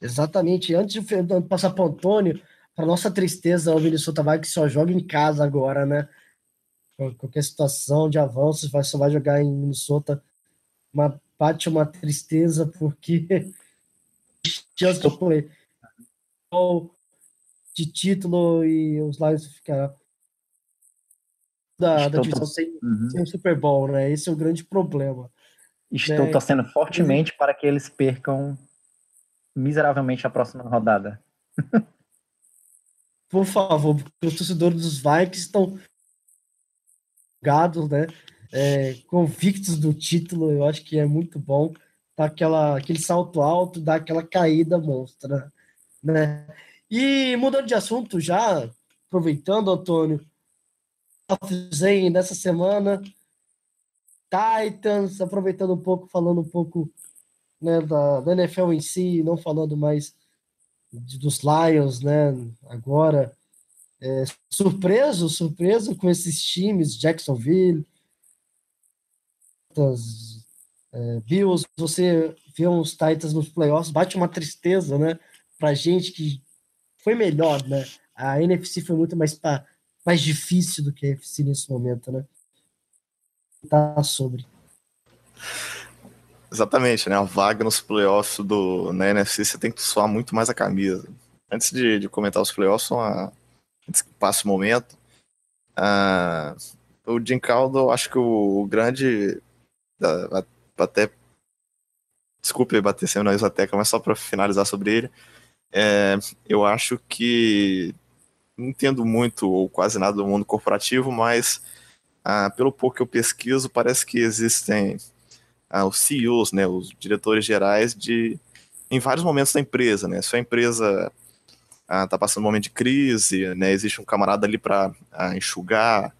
Exatamente. Antes de passar para o Antônio, para nossa tristeza, o Minnesota vai que só joga em casa agora, né? Qualquer situação de avanços vai, só vai jogar em Minnesota. Uma, bate uma tristeza, porque [laughs] chance play de título e os Lions ficarão da, da divisão sem, uhum. sem Super Bowl, né? Esse é o grande problema. Estou né? torcendo fortemente para que eles percam miseravelmente a próxima rodada. [laughs] Por favor, porque os torcedores dos Vikings estão gados, né? É, convictos do título, eu acho que é muito bom. Tá aquela, aquele salto alto, dá aquela caída monstra, né? E mudando de assunto já, aproveitando, Antônio, aí nessa semana, Titans, aproveitando um pouco, falando um pouco né, da, da NFL em si, não falando mais de, dos Lions, né? Agora, é, surpreso, surpreso com esses times, Jacksonville, é, Bills, você vê uns Titans nos playoffs, bate uma tristeza, né? Pra gente que foi melhor, né? A NFC foi muito mais, pra, mais difícil do que a NFC nesse momento, né? Tá sobre. Exatamente, né? A vaga nos playoffs do, na NFC você tem que suar muito mais a camisa. Antes de, de comentar os playoffs, uma, antes que passe o momento, uh, o Jim Caldo, acho que o, o grande. Uh, até. Desculpe bater sem na isoteca, mas só para finalizar sobre ele. É, eu acho que. Não entendo muito ou quase nada do mundo corporativo, mas uh, pelo pouco que eu pesquiso, parece que existem ah, os CEOs, né, os diretores gerais de em vários momentos da empresa, né? Se a empresa está ah, passando um momento de crise, né, existe um camarada ali para ah, enxugar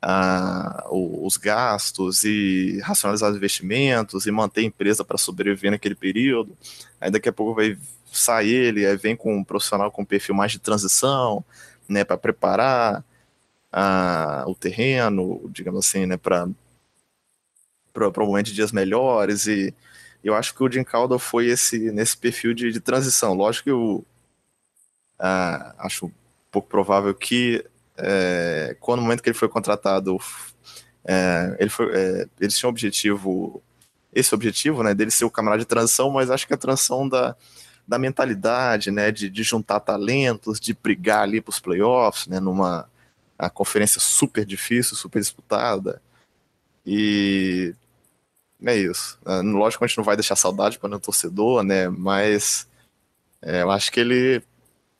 ah, os gastos e racionalizar os investimentos e manter a empresa para sobreviver naquele período. Aí daqui a pouco vai sair ele, aí vem com um profissional com um perfil mais de transição, né, para preparar ah, o terreno, digamos assim, né, para para um momento de dias melhores e eu acho que o Jim Caldwell foi esse nesse perfil de, de transição. Lógico que eu ah, acho um pouco provável que é, quando no momento que ele foi contratado, é, ele foi, é, eles tinham objetivo, esse objetivo, né, dele ser o camarada de transição, mas acho que a transição da, da mentalidade, né, de, de juntar talentos, de brigar ali para os playoffs, né, numa a conferência super difícil, super disputada. E é isso. É, lógico que a gente não vai deixar saudade para o torcedor, né? Mas é, eu acho que ele,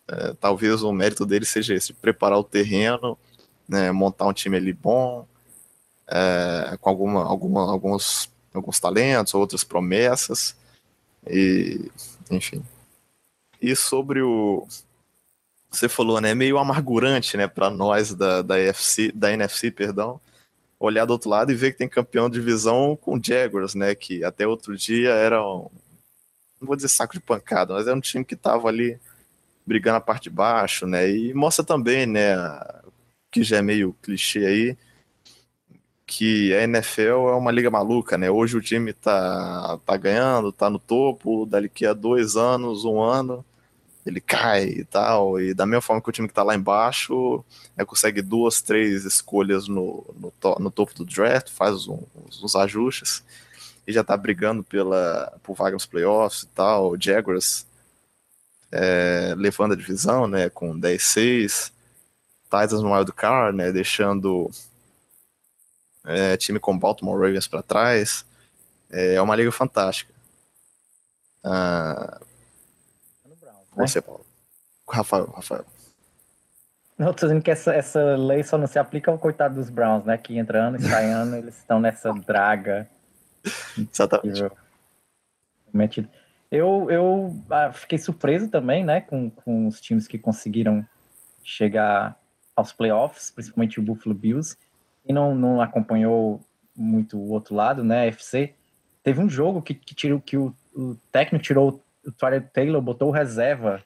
é, talvez o mérito dele seja esse, preparar o terreno, né? montar um time ali bom, é, com alguma, alguma, alguns, alguns talentos, outras promessas, e enfim. E sobre o. Você falou, né? Meio amargurante, né, para nós da, da, FC, da NFC, perdão olhar do outro lado e ver que tem campeão de divisão com Jaguars, né? Que até outro dia era um, não vou dizer saco de pancada, mas era um time que tava ali brigando a parte de baixo, né? E mostra também, né, que já é meio clichê aí, que a NFL é uma liga maluca, né? Hoje o time tá, tá ganhando, tá no topo, daqui a dois anos, um ano, ele cai e tal. E da mesma forma que o time que tá lá embaixo né, consegue duas, três escolhas no, no, to, no topo do draft, faz um, uns, uns, ajustes e já tá brigando pela, por vaga nos playoffs e tal. O Jaguars é, levando a divisão, né, com 10-6. Titans no wild card, né, deixando é, time com Baltimore Ravens para trás. É, é uma liga fantástica. Ah, né? você, Paulo. Rafael, Rafael. Não, tô dizendo que essa, essa lei só não se aplica ao coitado dos Browns, né? Que entra ano e sai [laughs] ano, eles estão nessa draga. Exatamente. Metido. Eu, eu ah, fiquei surpreso também, né, com, com os times que conseguiram chegar aos playoffs, principalmente o Buffalo Bills. E não, não acompanhou muito o outro lado, né, FC. Teve um jogo que, que, tirou, que o, o técnico tirou o Tyler Taylor, botou o reserva.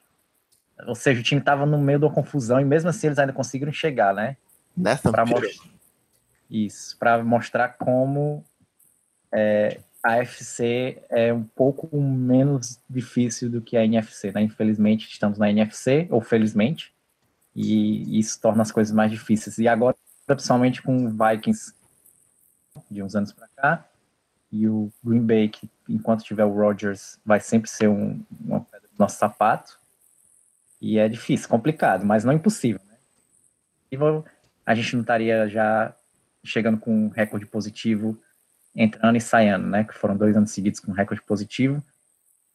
Ou seja, o time estava no meio uma confusão e mesmo assim eles ainda conseguiram chegar, né? Nathan Pra mostrar, isso, para mostrar como é, a FC é um pouco menos difícil do que a NFC, né? Infelizmente estamos na NFC, ou felizmente, e isso torna as coisas mais difíceis. E agora, principalmente com o Vikings de uns anos para cá, e o Green Bay, que enquanto tiver o Rodgers, vai sempre ser um, uma pedra do nosso sapato. E é difícil, complicado, mas não impossível. Né? A gente não estaria já chegando com um recorde positivo entrando e saindo, né? Que foram dois anos seguidos com recorde positivo.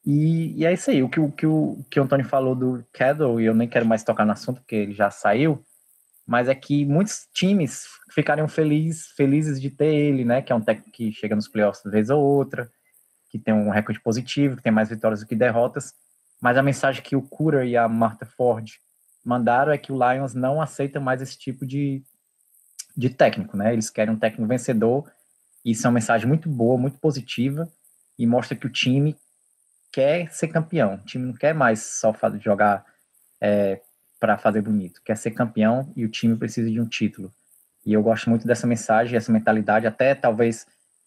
E, e é isso aí. O que, o, que o que o Antônio falou do Cadell, e eu nem quero mais tocar no assunto, porque ele já saiu, mas é que muitos times ficariam feliz, felizes de ter ele, né? Que é um técnico que chega nos playoffs vez ou outra, que tem um recorde positivo, que tem mais vitórias do que derrotas. Mas a mensagem que o Cura e a Martha Ford mandaram é que o Lions não aceita mais esse tipo de, de técnico, né? Eles querem um técnico vencedor. Isso é uma mensagem muito boa, muito positiva e mostra que o time quer ser campeão. O time não quer mais só jogar é, para fazer bonito, quer ser campeão e o time precisa de um título. E eu gosto muito dessa mensagem, essa mentalidade, até talvez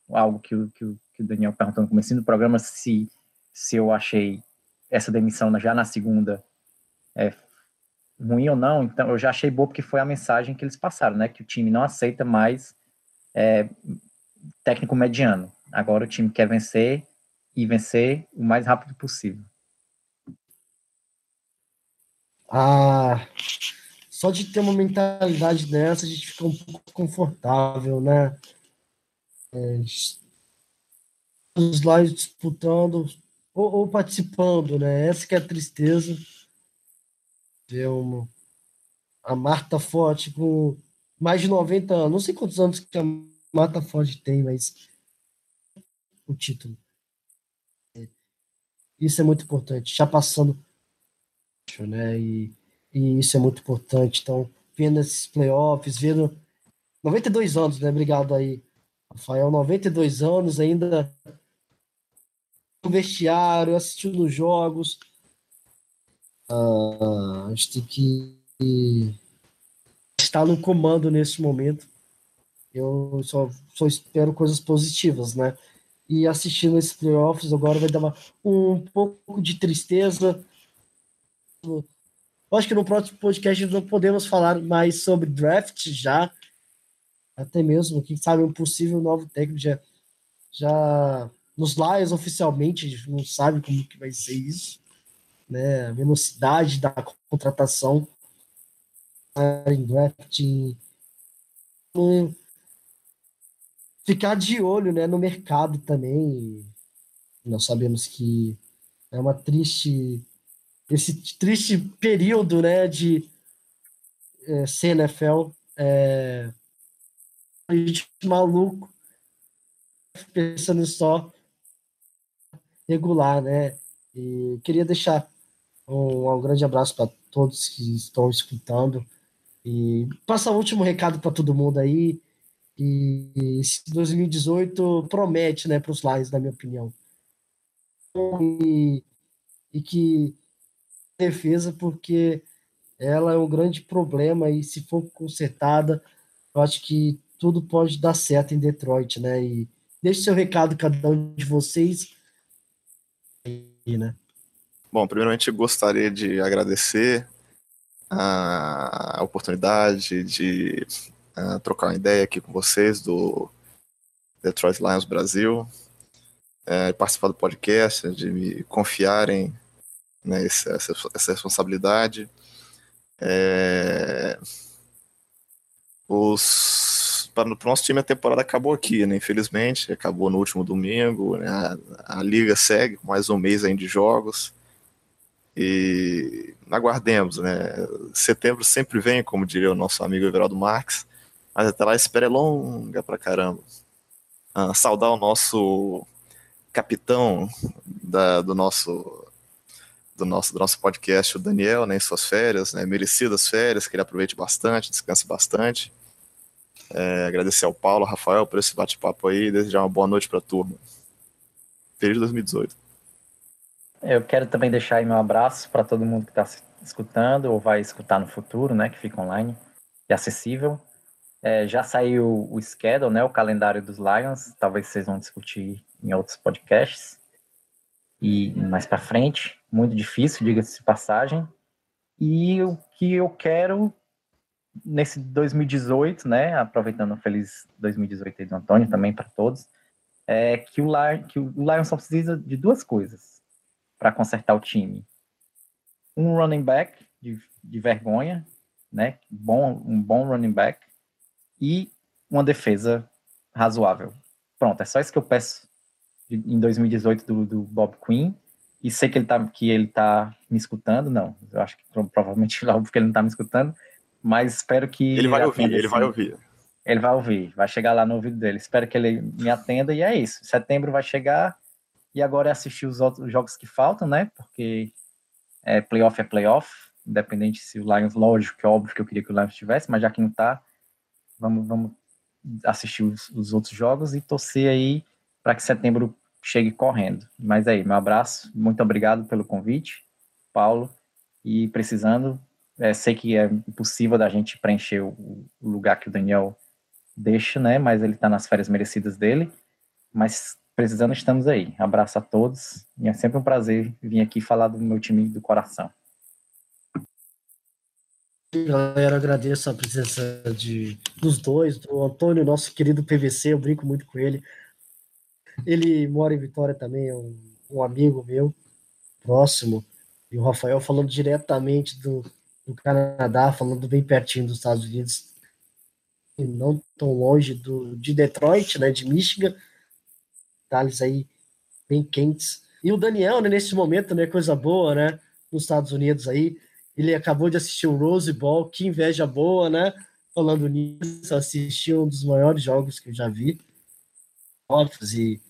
algo que que que o Daniel perguntou no começo do programa, se, se eu achei essa demissão já na segunda é, ruim ou não, então eu já achei boa porque foi a mensagem que eles passaram, né? Que o time não aceita mais é, técnico mediano. Agora o time quer vencer e vencer o mais rápido possível. Ah, só de ter uma mentalidade dessa, a gente fica um pouco confortável, né? É, os lá disputando ou, ou, participando, né? Essa que é a tristeza. Ver uma, a Marta Forte com mais de 90 anos, não sei quantos anos que a Marta Forte tem, mas o título. Isso é muito importante. Já passando, né? E, e isso é muito importante. Então, vendo esses playoffs, vendo 92 anos, né? Obrigado aí, Rafael. 92 anos ainda no vestiário, assistindo os jogos. Uh, a gente tem que estar no comando nesse momento. Eu só, só espero coisas positivas, né? E assistindo esses playoffs agora vai dar uma, um pouco de tristeza. Eu acho que no próximo podcast não podemos falar mais sobre draft já. Até mesmo, quem sabe, um possível novo técnico já, já nos Lions oficialmente, a gente não sabe como que vai ser isso. Né? A velocidade da contratação em draft. Ficar de olho né, no mercado também. Nós sabemos que é uma triste esse triste período né, de é, CNFL é, a gente maluco pensando só regular, né? E queria deixar um, um grande abraço para todos que estão escutando e passar o último recado para todo mundo aí. E 2018 promete, né, para os Lions, na minha opinião. E, e que defesa, porque ela é um grande problema e se for consertada, eu acho que tudo pode dar certo em Detroit, né? E deixe seu recado cada um de vocês. Né? Bom, primeiramente gostaria de agradecer a oportunidade de uh, trocar uma ideia aqui com vocês do Detroit Lions Brasil, uh, participar do podcast, de me confiarem né, essa, essa, responsabilidade. É, os para o nosso time a temporada acabou aqui, né? Infelizmente, acabou no último domingo. Né? A, a, liga segue mais um mês ainda de jogos. E aguardemos, né? Setembro sempre vem, como diria o nosso amigo Everaldo Marques, mas até lá a espera é longa pra caramba. Ah, saudar o nosso capitão da, do nosso do nosso, do nosso podcast, o Daniel, né, em suas férias, né, merecidas férias, que ele aproveite bastante, descanse bastante. É, agradecer ao Paulo, ao Rafael por esse bate-papo aí desejar uma boa noite para a turma. Feliz 2018. Eu quero também deixar aí meu abraço para todo mundo que está escutando ou vai escutar no futuro, né, que fica online e acessível. É, já saiu o schedule, né, o calendário dos Lions, talvez vocês vão discutir em outros podcasts e mais para frente, muito difícil, diga-se de passagem. E o que eu quero nesse 2018, né, aproveitando o feliz 2018 aí do Antônio também para todos, é que o, Lion, que o Lions só precisa de duas coisas para consertar o time. Um running back de, de vergonha, né, bom, um bom running back e uma defesa razoável. Pronto, é só isso que eu peço em 2018 do, do Bob Quinn e sei que ele tá que ele tá me escutando, não, eu acho que provavelmente [laughs] óbvio que ele não tá me escutando, mas espero que ele vai ouvir, ele vai ouvir. Ele vai ouvir, vai chegar lá no ouvido dele. Espero que ele me atenda e é isso. Setembro vai chegar e agora é assistir os outros jogos que faltam, né? Porque é playoff é playoff, independente se o Lions, lógico que é óbvio que eu queria que o Lions tivesse, mas já que não tá, vamos, vamos assistir os, os outros jogos e torcer aí para que setembro chegue correndo. Mas aí, meu abraço, muito obrigado pelo convite, Paulo, e precisando, é, sei que é impossível da gente preencher o, o lugar que o Daniel deixa, né? Mas ele está nas férias merecidas dele. Mas precisando, estamos aí. Abraço a todos e é sempre um prazer vir aqui falar do meu time do coração. Galera, agradeço a presença de, dos dois, do Antônio, nosso querido PVC, eu brinco muito com ele. Ele mora em Vitória também, é um, um amigo meu, próximo. E o Rafael falando diretamente do, do Canadá, falando bem pertinho dos Estados Unidos, e não tão longe do, de Detroit, né, de Michigan. Detalhes aí bem quentes. E o Daniel, né, nesse momento, né, coisa boa, né, nos Estados Unidos aí. Ele acabou de assistir o Rose Bowl, que inveja boa, né? Falando nisso, assistiu um dos maiores jogos que eu já vi. E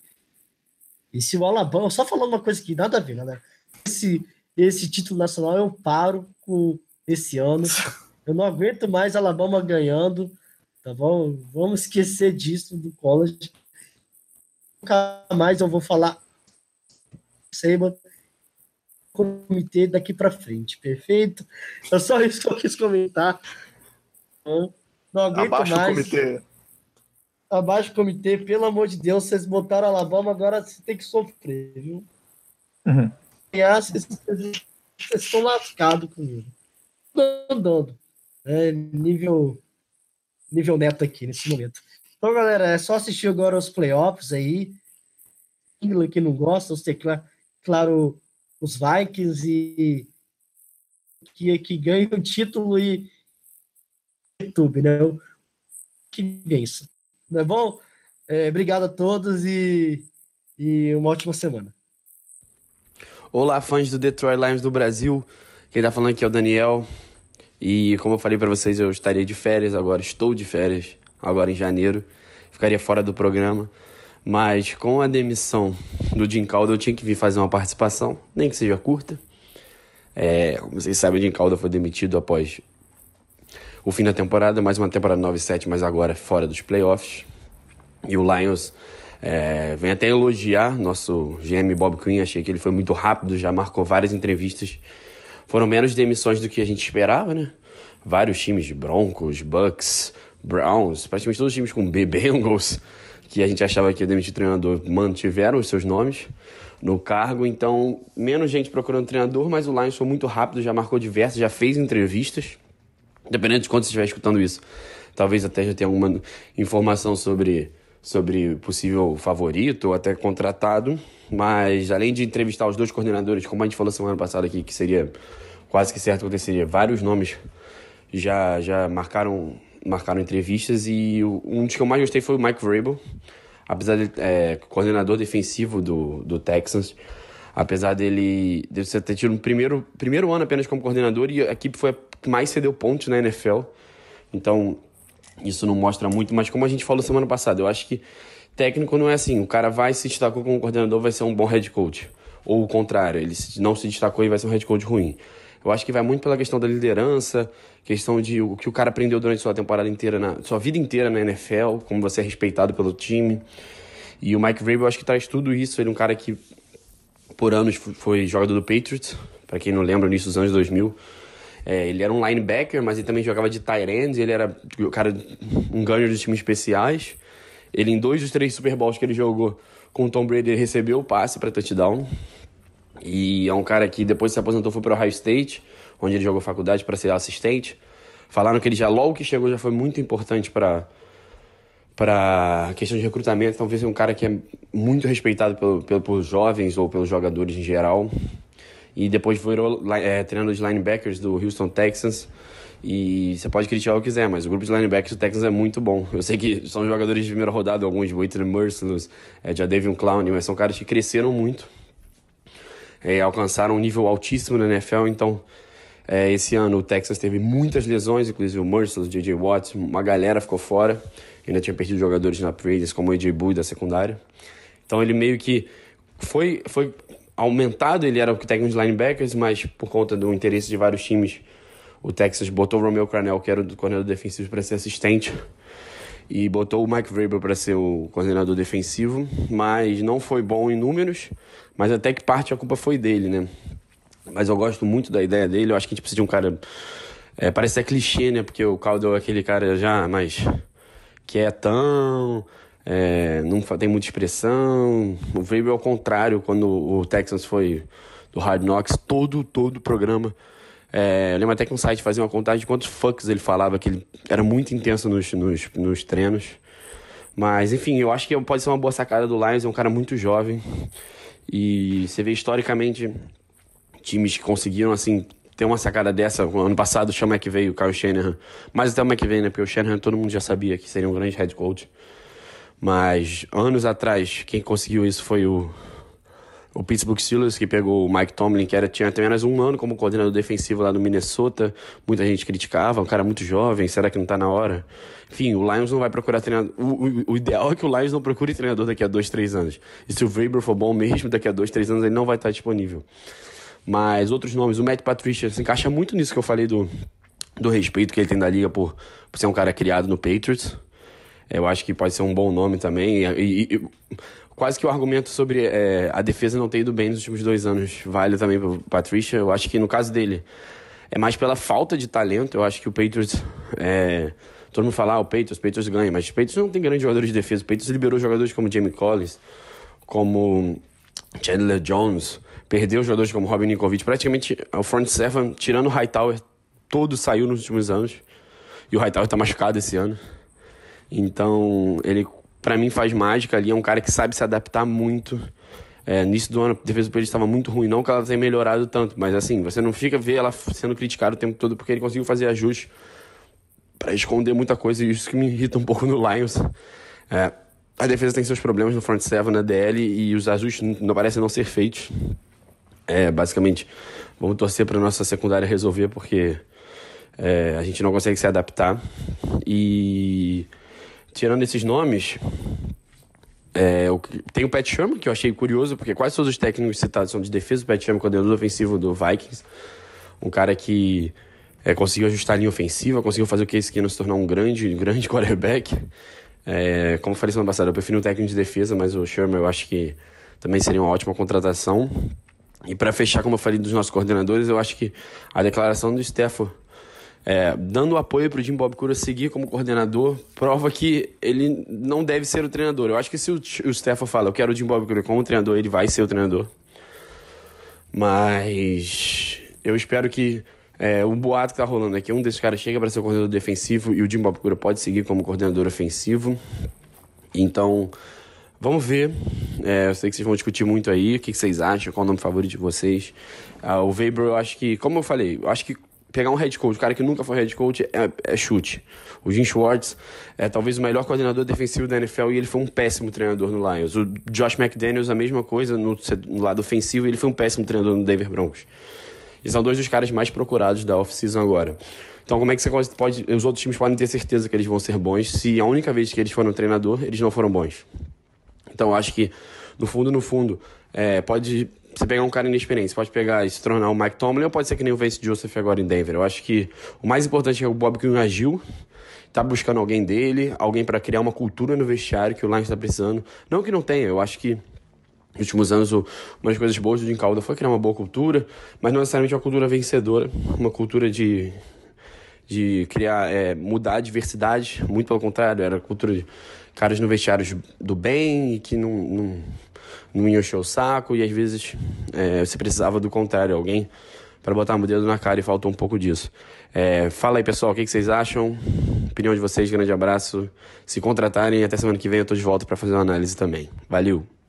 e se o Alabama, só falando uma coisa que nada a ver, galera. Esse, esse título nacional eu paro com esse ano. [laughs] Eu não aguento mais Alabama ganhando, tá bom? Vamos esquecer disso do college. Nunca mais eu vou falar Seiba comitê daqui para frente, perfeito? É só isso que eu quis comentar. Não aguento mais. O comitê abaixo do comitê, pelo amor de Deus, vocês botaram Alabama, agora você tem que sofrer, viu? Uhum. Vocês, vocês estão lascados comigo. Andando. É, nível, nível neto aqui nesse momento. Então, galera, é só assistir agora os playoffs aí. England que não gosta, os tecla, claro, os Vikings e que, que ganham o título e YouTube, né? Que vença. Não é bom? É, obrigado a todos e, e uma ótima semana. Olá, fãs do Detroit Lions do Brasil. Quem tá falando aqui é o Daniel. E como eu falei para vocês, eu estaria de férias agora, estou de férias agora em janeiro. Ficaria fora do programa. Mas com a demissão do Jim Calder, eu tinha que vir fazer uma participação, nem que seja curta. É, como vocês sabem, o Jim Calder foi demitido após o fim da temporada, mais uma temporada 9-7, mas agora fora dos playoffs. E o Lions é, vem até elogiar nosso GM Bob Quinn, achei que ele foi muito rápido, já marcou várias entrevistas. Foram menos demissões do que a gente esperava, né? Vários times Broncos, Bucks, Browns, praticamente todos os times com B, [laughs] Bengals, que a gente achava que ia demitir treinador, mantiveram os seus nomes no cargo. Então, menos gente procurando treinador, mas o Lions foi muito rápido, já marcou diversas, já fez entrevistas. Independente de quando você estiver escutando isso, talvez até já tenha alguma informação sobre, sobre possível favorito ou até contratado. Mas além de entrevistar os dois coordenadores, como a gente falou semana passada aqui, que seria quase que certo aconteceria, vários nomes já, já marcaram marcaram entrevistas e um dos que eu mais gostei foi o Mike Vrabel, apesar de é, coordenador defensivo do, do Texans, apesar dele, ter tido um primeiro, primeiro ano apenas como coordenador e a equipe foi a que mais cedeu pontos na NFL, então isso não mostra muito, mas como a gente falou semana passada, eu acho que técnico não é assim, o cara vai se destacou como coordenador, vai ser um bom head coach, ou o contrário, ele não se destacou e vai ser um head coach ruim. Eu acho que vai muito pela questão da liderança, questão de o que o cara aprendeu durante sua temporada inteira, na sua vida inteira na NFL, como você é respeitado pelo time. E o Mike Vrabel, eu acho que traz tudo isso. Ele é um cara que, por anos, foi jogador do Patriots, para quem não lembra, nisso dos anos 2000. É, ele era um linebacker, mas ele também jogava de tight end, ele era cara, um gunner dos times especiais. Ele, em dois dos três Super Bowls que ele jogou com o Tom Brady, recebeu o passe para touchdown. E é um cara que depois se aposentou foi para o Ohio State, onde ele jogou faculdade para ser assistente. Falaram que ele já logo que chegou já foi muito importante para para questão de recrutamento, talvez um cara que é muito respeitado pelo, pelo, pelos jovens ou pelos jogadores em geral. E depois virou é, treinador de linebackers do Houston Texans. E você pode criticar o que quiser, mas o grupo de linebackers do Texans é muito bom. Eu sei que são jogadores de primeira rodada, alguns Whitney Merciless, é, já David Clown, mas são caras que cresceram muito é, alcançaram um nível altíssimo na NFL, então é, esse ano o Texas teve muitas lesões, inclusive o Merciless, o J.J. Watt, uma galera ficou fora, ainda tinha perdido jogadores na Raiders, como o A.J. Bowie da secundária. Então ele meio que foi, foi aumentado, ele era o técnico de linebackers, mas por conta do interesse de vários times, o Texas botou o Romeo Cranell, que era o coordenador defensivo, para ser assistente e botou o Mike Vrabel para ser o coordenador defensivo, mas não foi bom em números, mas até que parte a culpa foi dele, né? Mas eu gosto muito da ideia dele, eu acho que a gente precisa de um cara... É, parece ser clichê, né? Porque o Caldwell é aquele cara já mais quietão, é, não tem muita expressão. O Vrabel, ao contrário, quando o Texans foi do Hard Knocks, todo, todo o programa é, eu lembro até que um site fazia uma contagem de quantos fucks ele falava, que ele era muito intenso nos, nos, nos treinos. Mas, enfim, eu acho que pode ser uma boa sacada do Lions, é um cara muito jovem. E você vê historicamente times que conseguiram, assim, ter uma sacada dessa. Ano passado o Sean McVay, o Kyle Shanahan. Mas até o McVay, né? Porque o Shanahan todo mundo já sabia que seria um grande head coach. Mas anos atrás, quem conseguiu isso foi o, o Pittsburgh Steelers, que pegou o Mike Tomlin, que era, tinha apenas um ano como coordenador defensivo lá no Minnesota. Muita gente criticava, um cara muito jovem, será que não tá na hora? Enfim, o Lions não vai procurar treinador. O, o, o ideal é que o Lions não procure treinador daqui a dois, três anos. E se o Weber for bom mesmo, daqui a dois, três anos ele não vai estar disponível. Mas outros nomes, o Matt Patricia se encaixa muito nisso que eu falei do, do respeito que ele tem da liga por, por ser um cara criado no Patriots. Eu acho que pode ser um bom nome também. E, e, e quase que o argumento sobre é, a defesa não ter ido bem nos últimos dois anos vale também para Patricia. Eu acho que no caso dele é mais pela falta de talento. Eu acho que o Patriots. É, todo mundo fala, ah, o Patriots, o Patriots ganha, mas o Patriots não tem grandes jogadores de defesa. O Patriots liberou jogadores como Jamie Collins, como Chandler Jones, perdeu jogadores como Robin Ninkovic. Praticamente o front seven, tirando o Hightower, todo saiu nos últimos anos. E o Hightower está machucado esse ano. Então, ele para mim faz mágica ali, é um cara que sabe se adaptar muito. É, do ano, a defesa do Patriots estava muito ruim, não que ela tenha melhorado tanto, mas assim, você não fica ver ela sendo criticada o tempo todo porque ele conseguiu fazer ajustes para esconder muita coisa, e isso que me irrita um pouco no Lions. É, a defesa tem seus problemas no front seven, na DL, e os ajustes não parecem não ser feitos. É, basicamente, vamos torcer para nossa secundária resolver, porque é, a gente não consegue se adaptar. E tirando esses nomes, é, tem o Pat Sherman, que eu achei curioso, porque quase todos os técnicos citados são de defesa. O Pat Sherman, coordenador ofensivo do Vikings. Um cara que é, conseguiu ajustar a linha ofensiva, conseguiu fazer o Case Keenum se tornar um grande, grande [laughs] quarterback. É, como eu falei semana passada, eu prefiro um técnico de defesa, mas o Sherman eu acho que também seria uma ótima contratação. E para fechar, como eu falei dos nossos coordenadores, eu acho que a declaração do Stafford é, dando apoio para o Jim Bob Cura seguir como coordenador, prova que ele não deve ser o treinador. Eu acho que se o, o Stefan fala, eu quero o Jim Bob Cura como treinador, ele vai ser o treinador. Mas eu espero que é, o boato que tá rolando é que um desses caras chega para ser o coordenador defensivo e o Jim Bob Cura pode seguir como coordenador ofensivo. Então, vamos ver. É, eu sei que vocês vão discutir muito aí. O que, vocês acham? Qual o nome favorito de vocês? Ah, o Weber, eu acho que, como eu falei, eu acho que pegar um head coach, o cara que nunca foi head coach, é, é chute. O Jim Schwartz é talvez o melhor coordenador defensivo da NFL e ele foi um péssimo treinador no Lions. O Josh McDaniels, a mesma coisa no, no lado ofensivo, ele foi um péssimo treinador no Denver Broncos. E são dois dos caras mais procurados da off-season agora. Então, como é que você pode. Os outros times podem ter certeza que eles vão ser bons se a única vez que eles foram treinador, eles não foram bons. Então, acho que, no fundo, no fundo, é, pode você pegar um cara inexperiente, pode pegar e se tornar o Mike Tomlin ou pode ser que nem o Vince Joseph agora em Denver. Eu acho que o mais importante é o Bob Quinn agiu, tá buscando alguém dele, alguém para criar uma cultura no vestiário que o Lions está precisando. Não que não tenha, eu acho que nos últimos anos, uma das coisas boas do Jim Calda foi criar uma boa cultura, mas não necessariamente uma cultura vencedora, uma cultura de, de criar, é, mudar a diversidade, muito pelo contrário, era cultura de caras no vestiário do bem e que não, não, não iam encher o saco, e às vezes é, você precisava do contrário, alguém para botar o dedo na cara e faltou um pouco disso. É, fala aí, pessoal, o que, que vocês acham? Opinião de vocês, grande abraço. Se contratarem, até semana que vem eu tô de volta para fazer uma análise também. Valeu!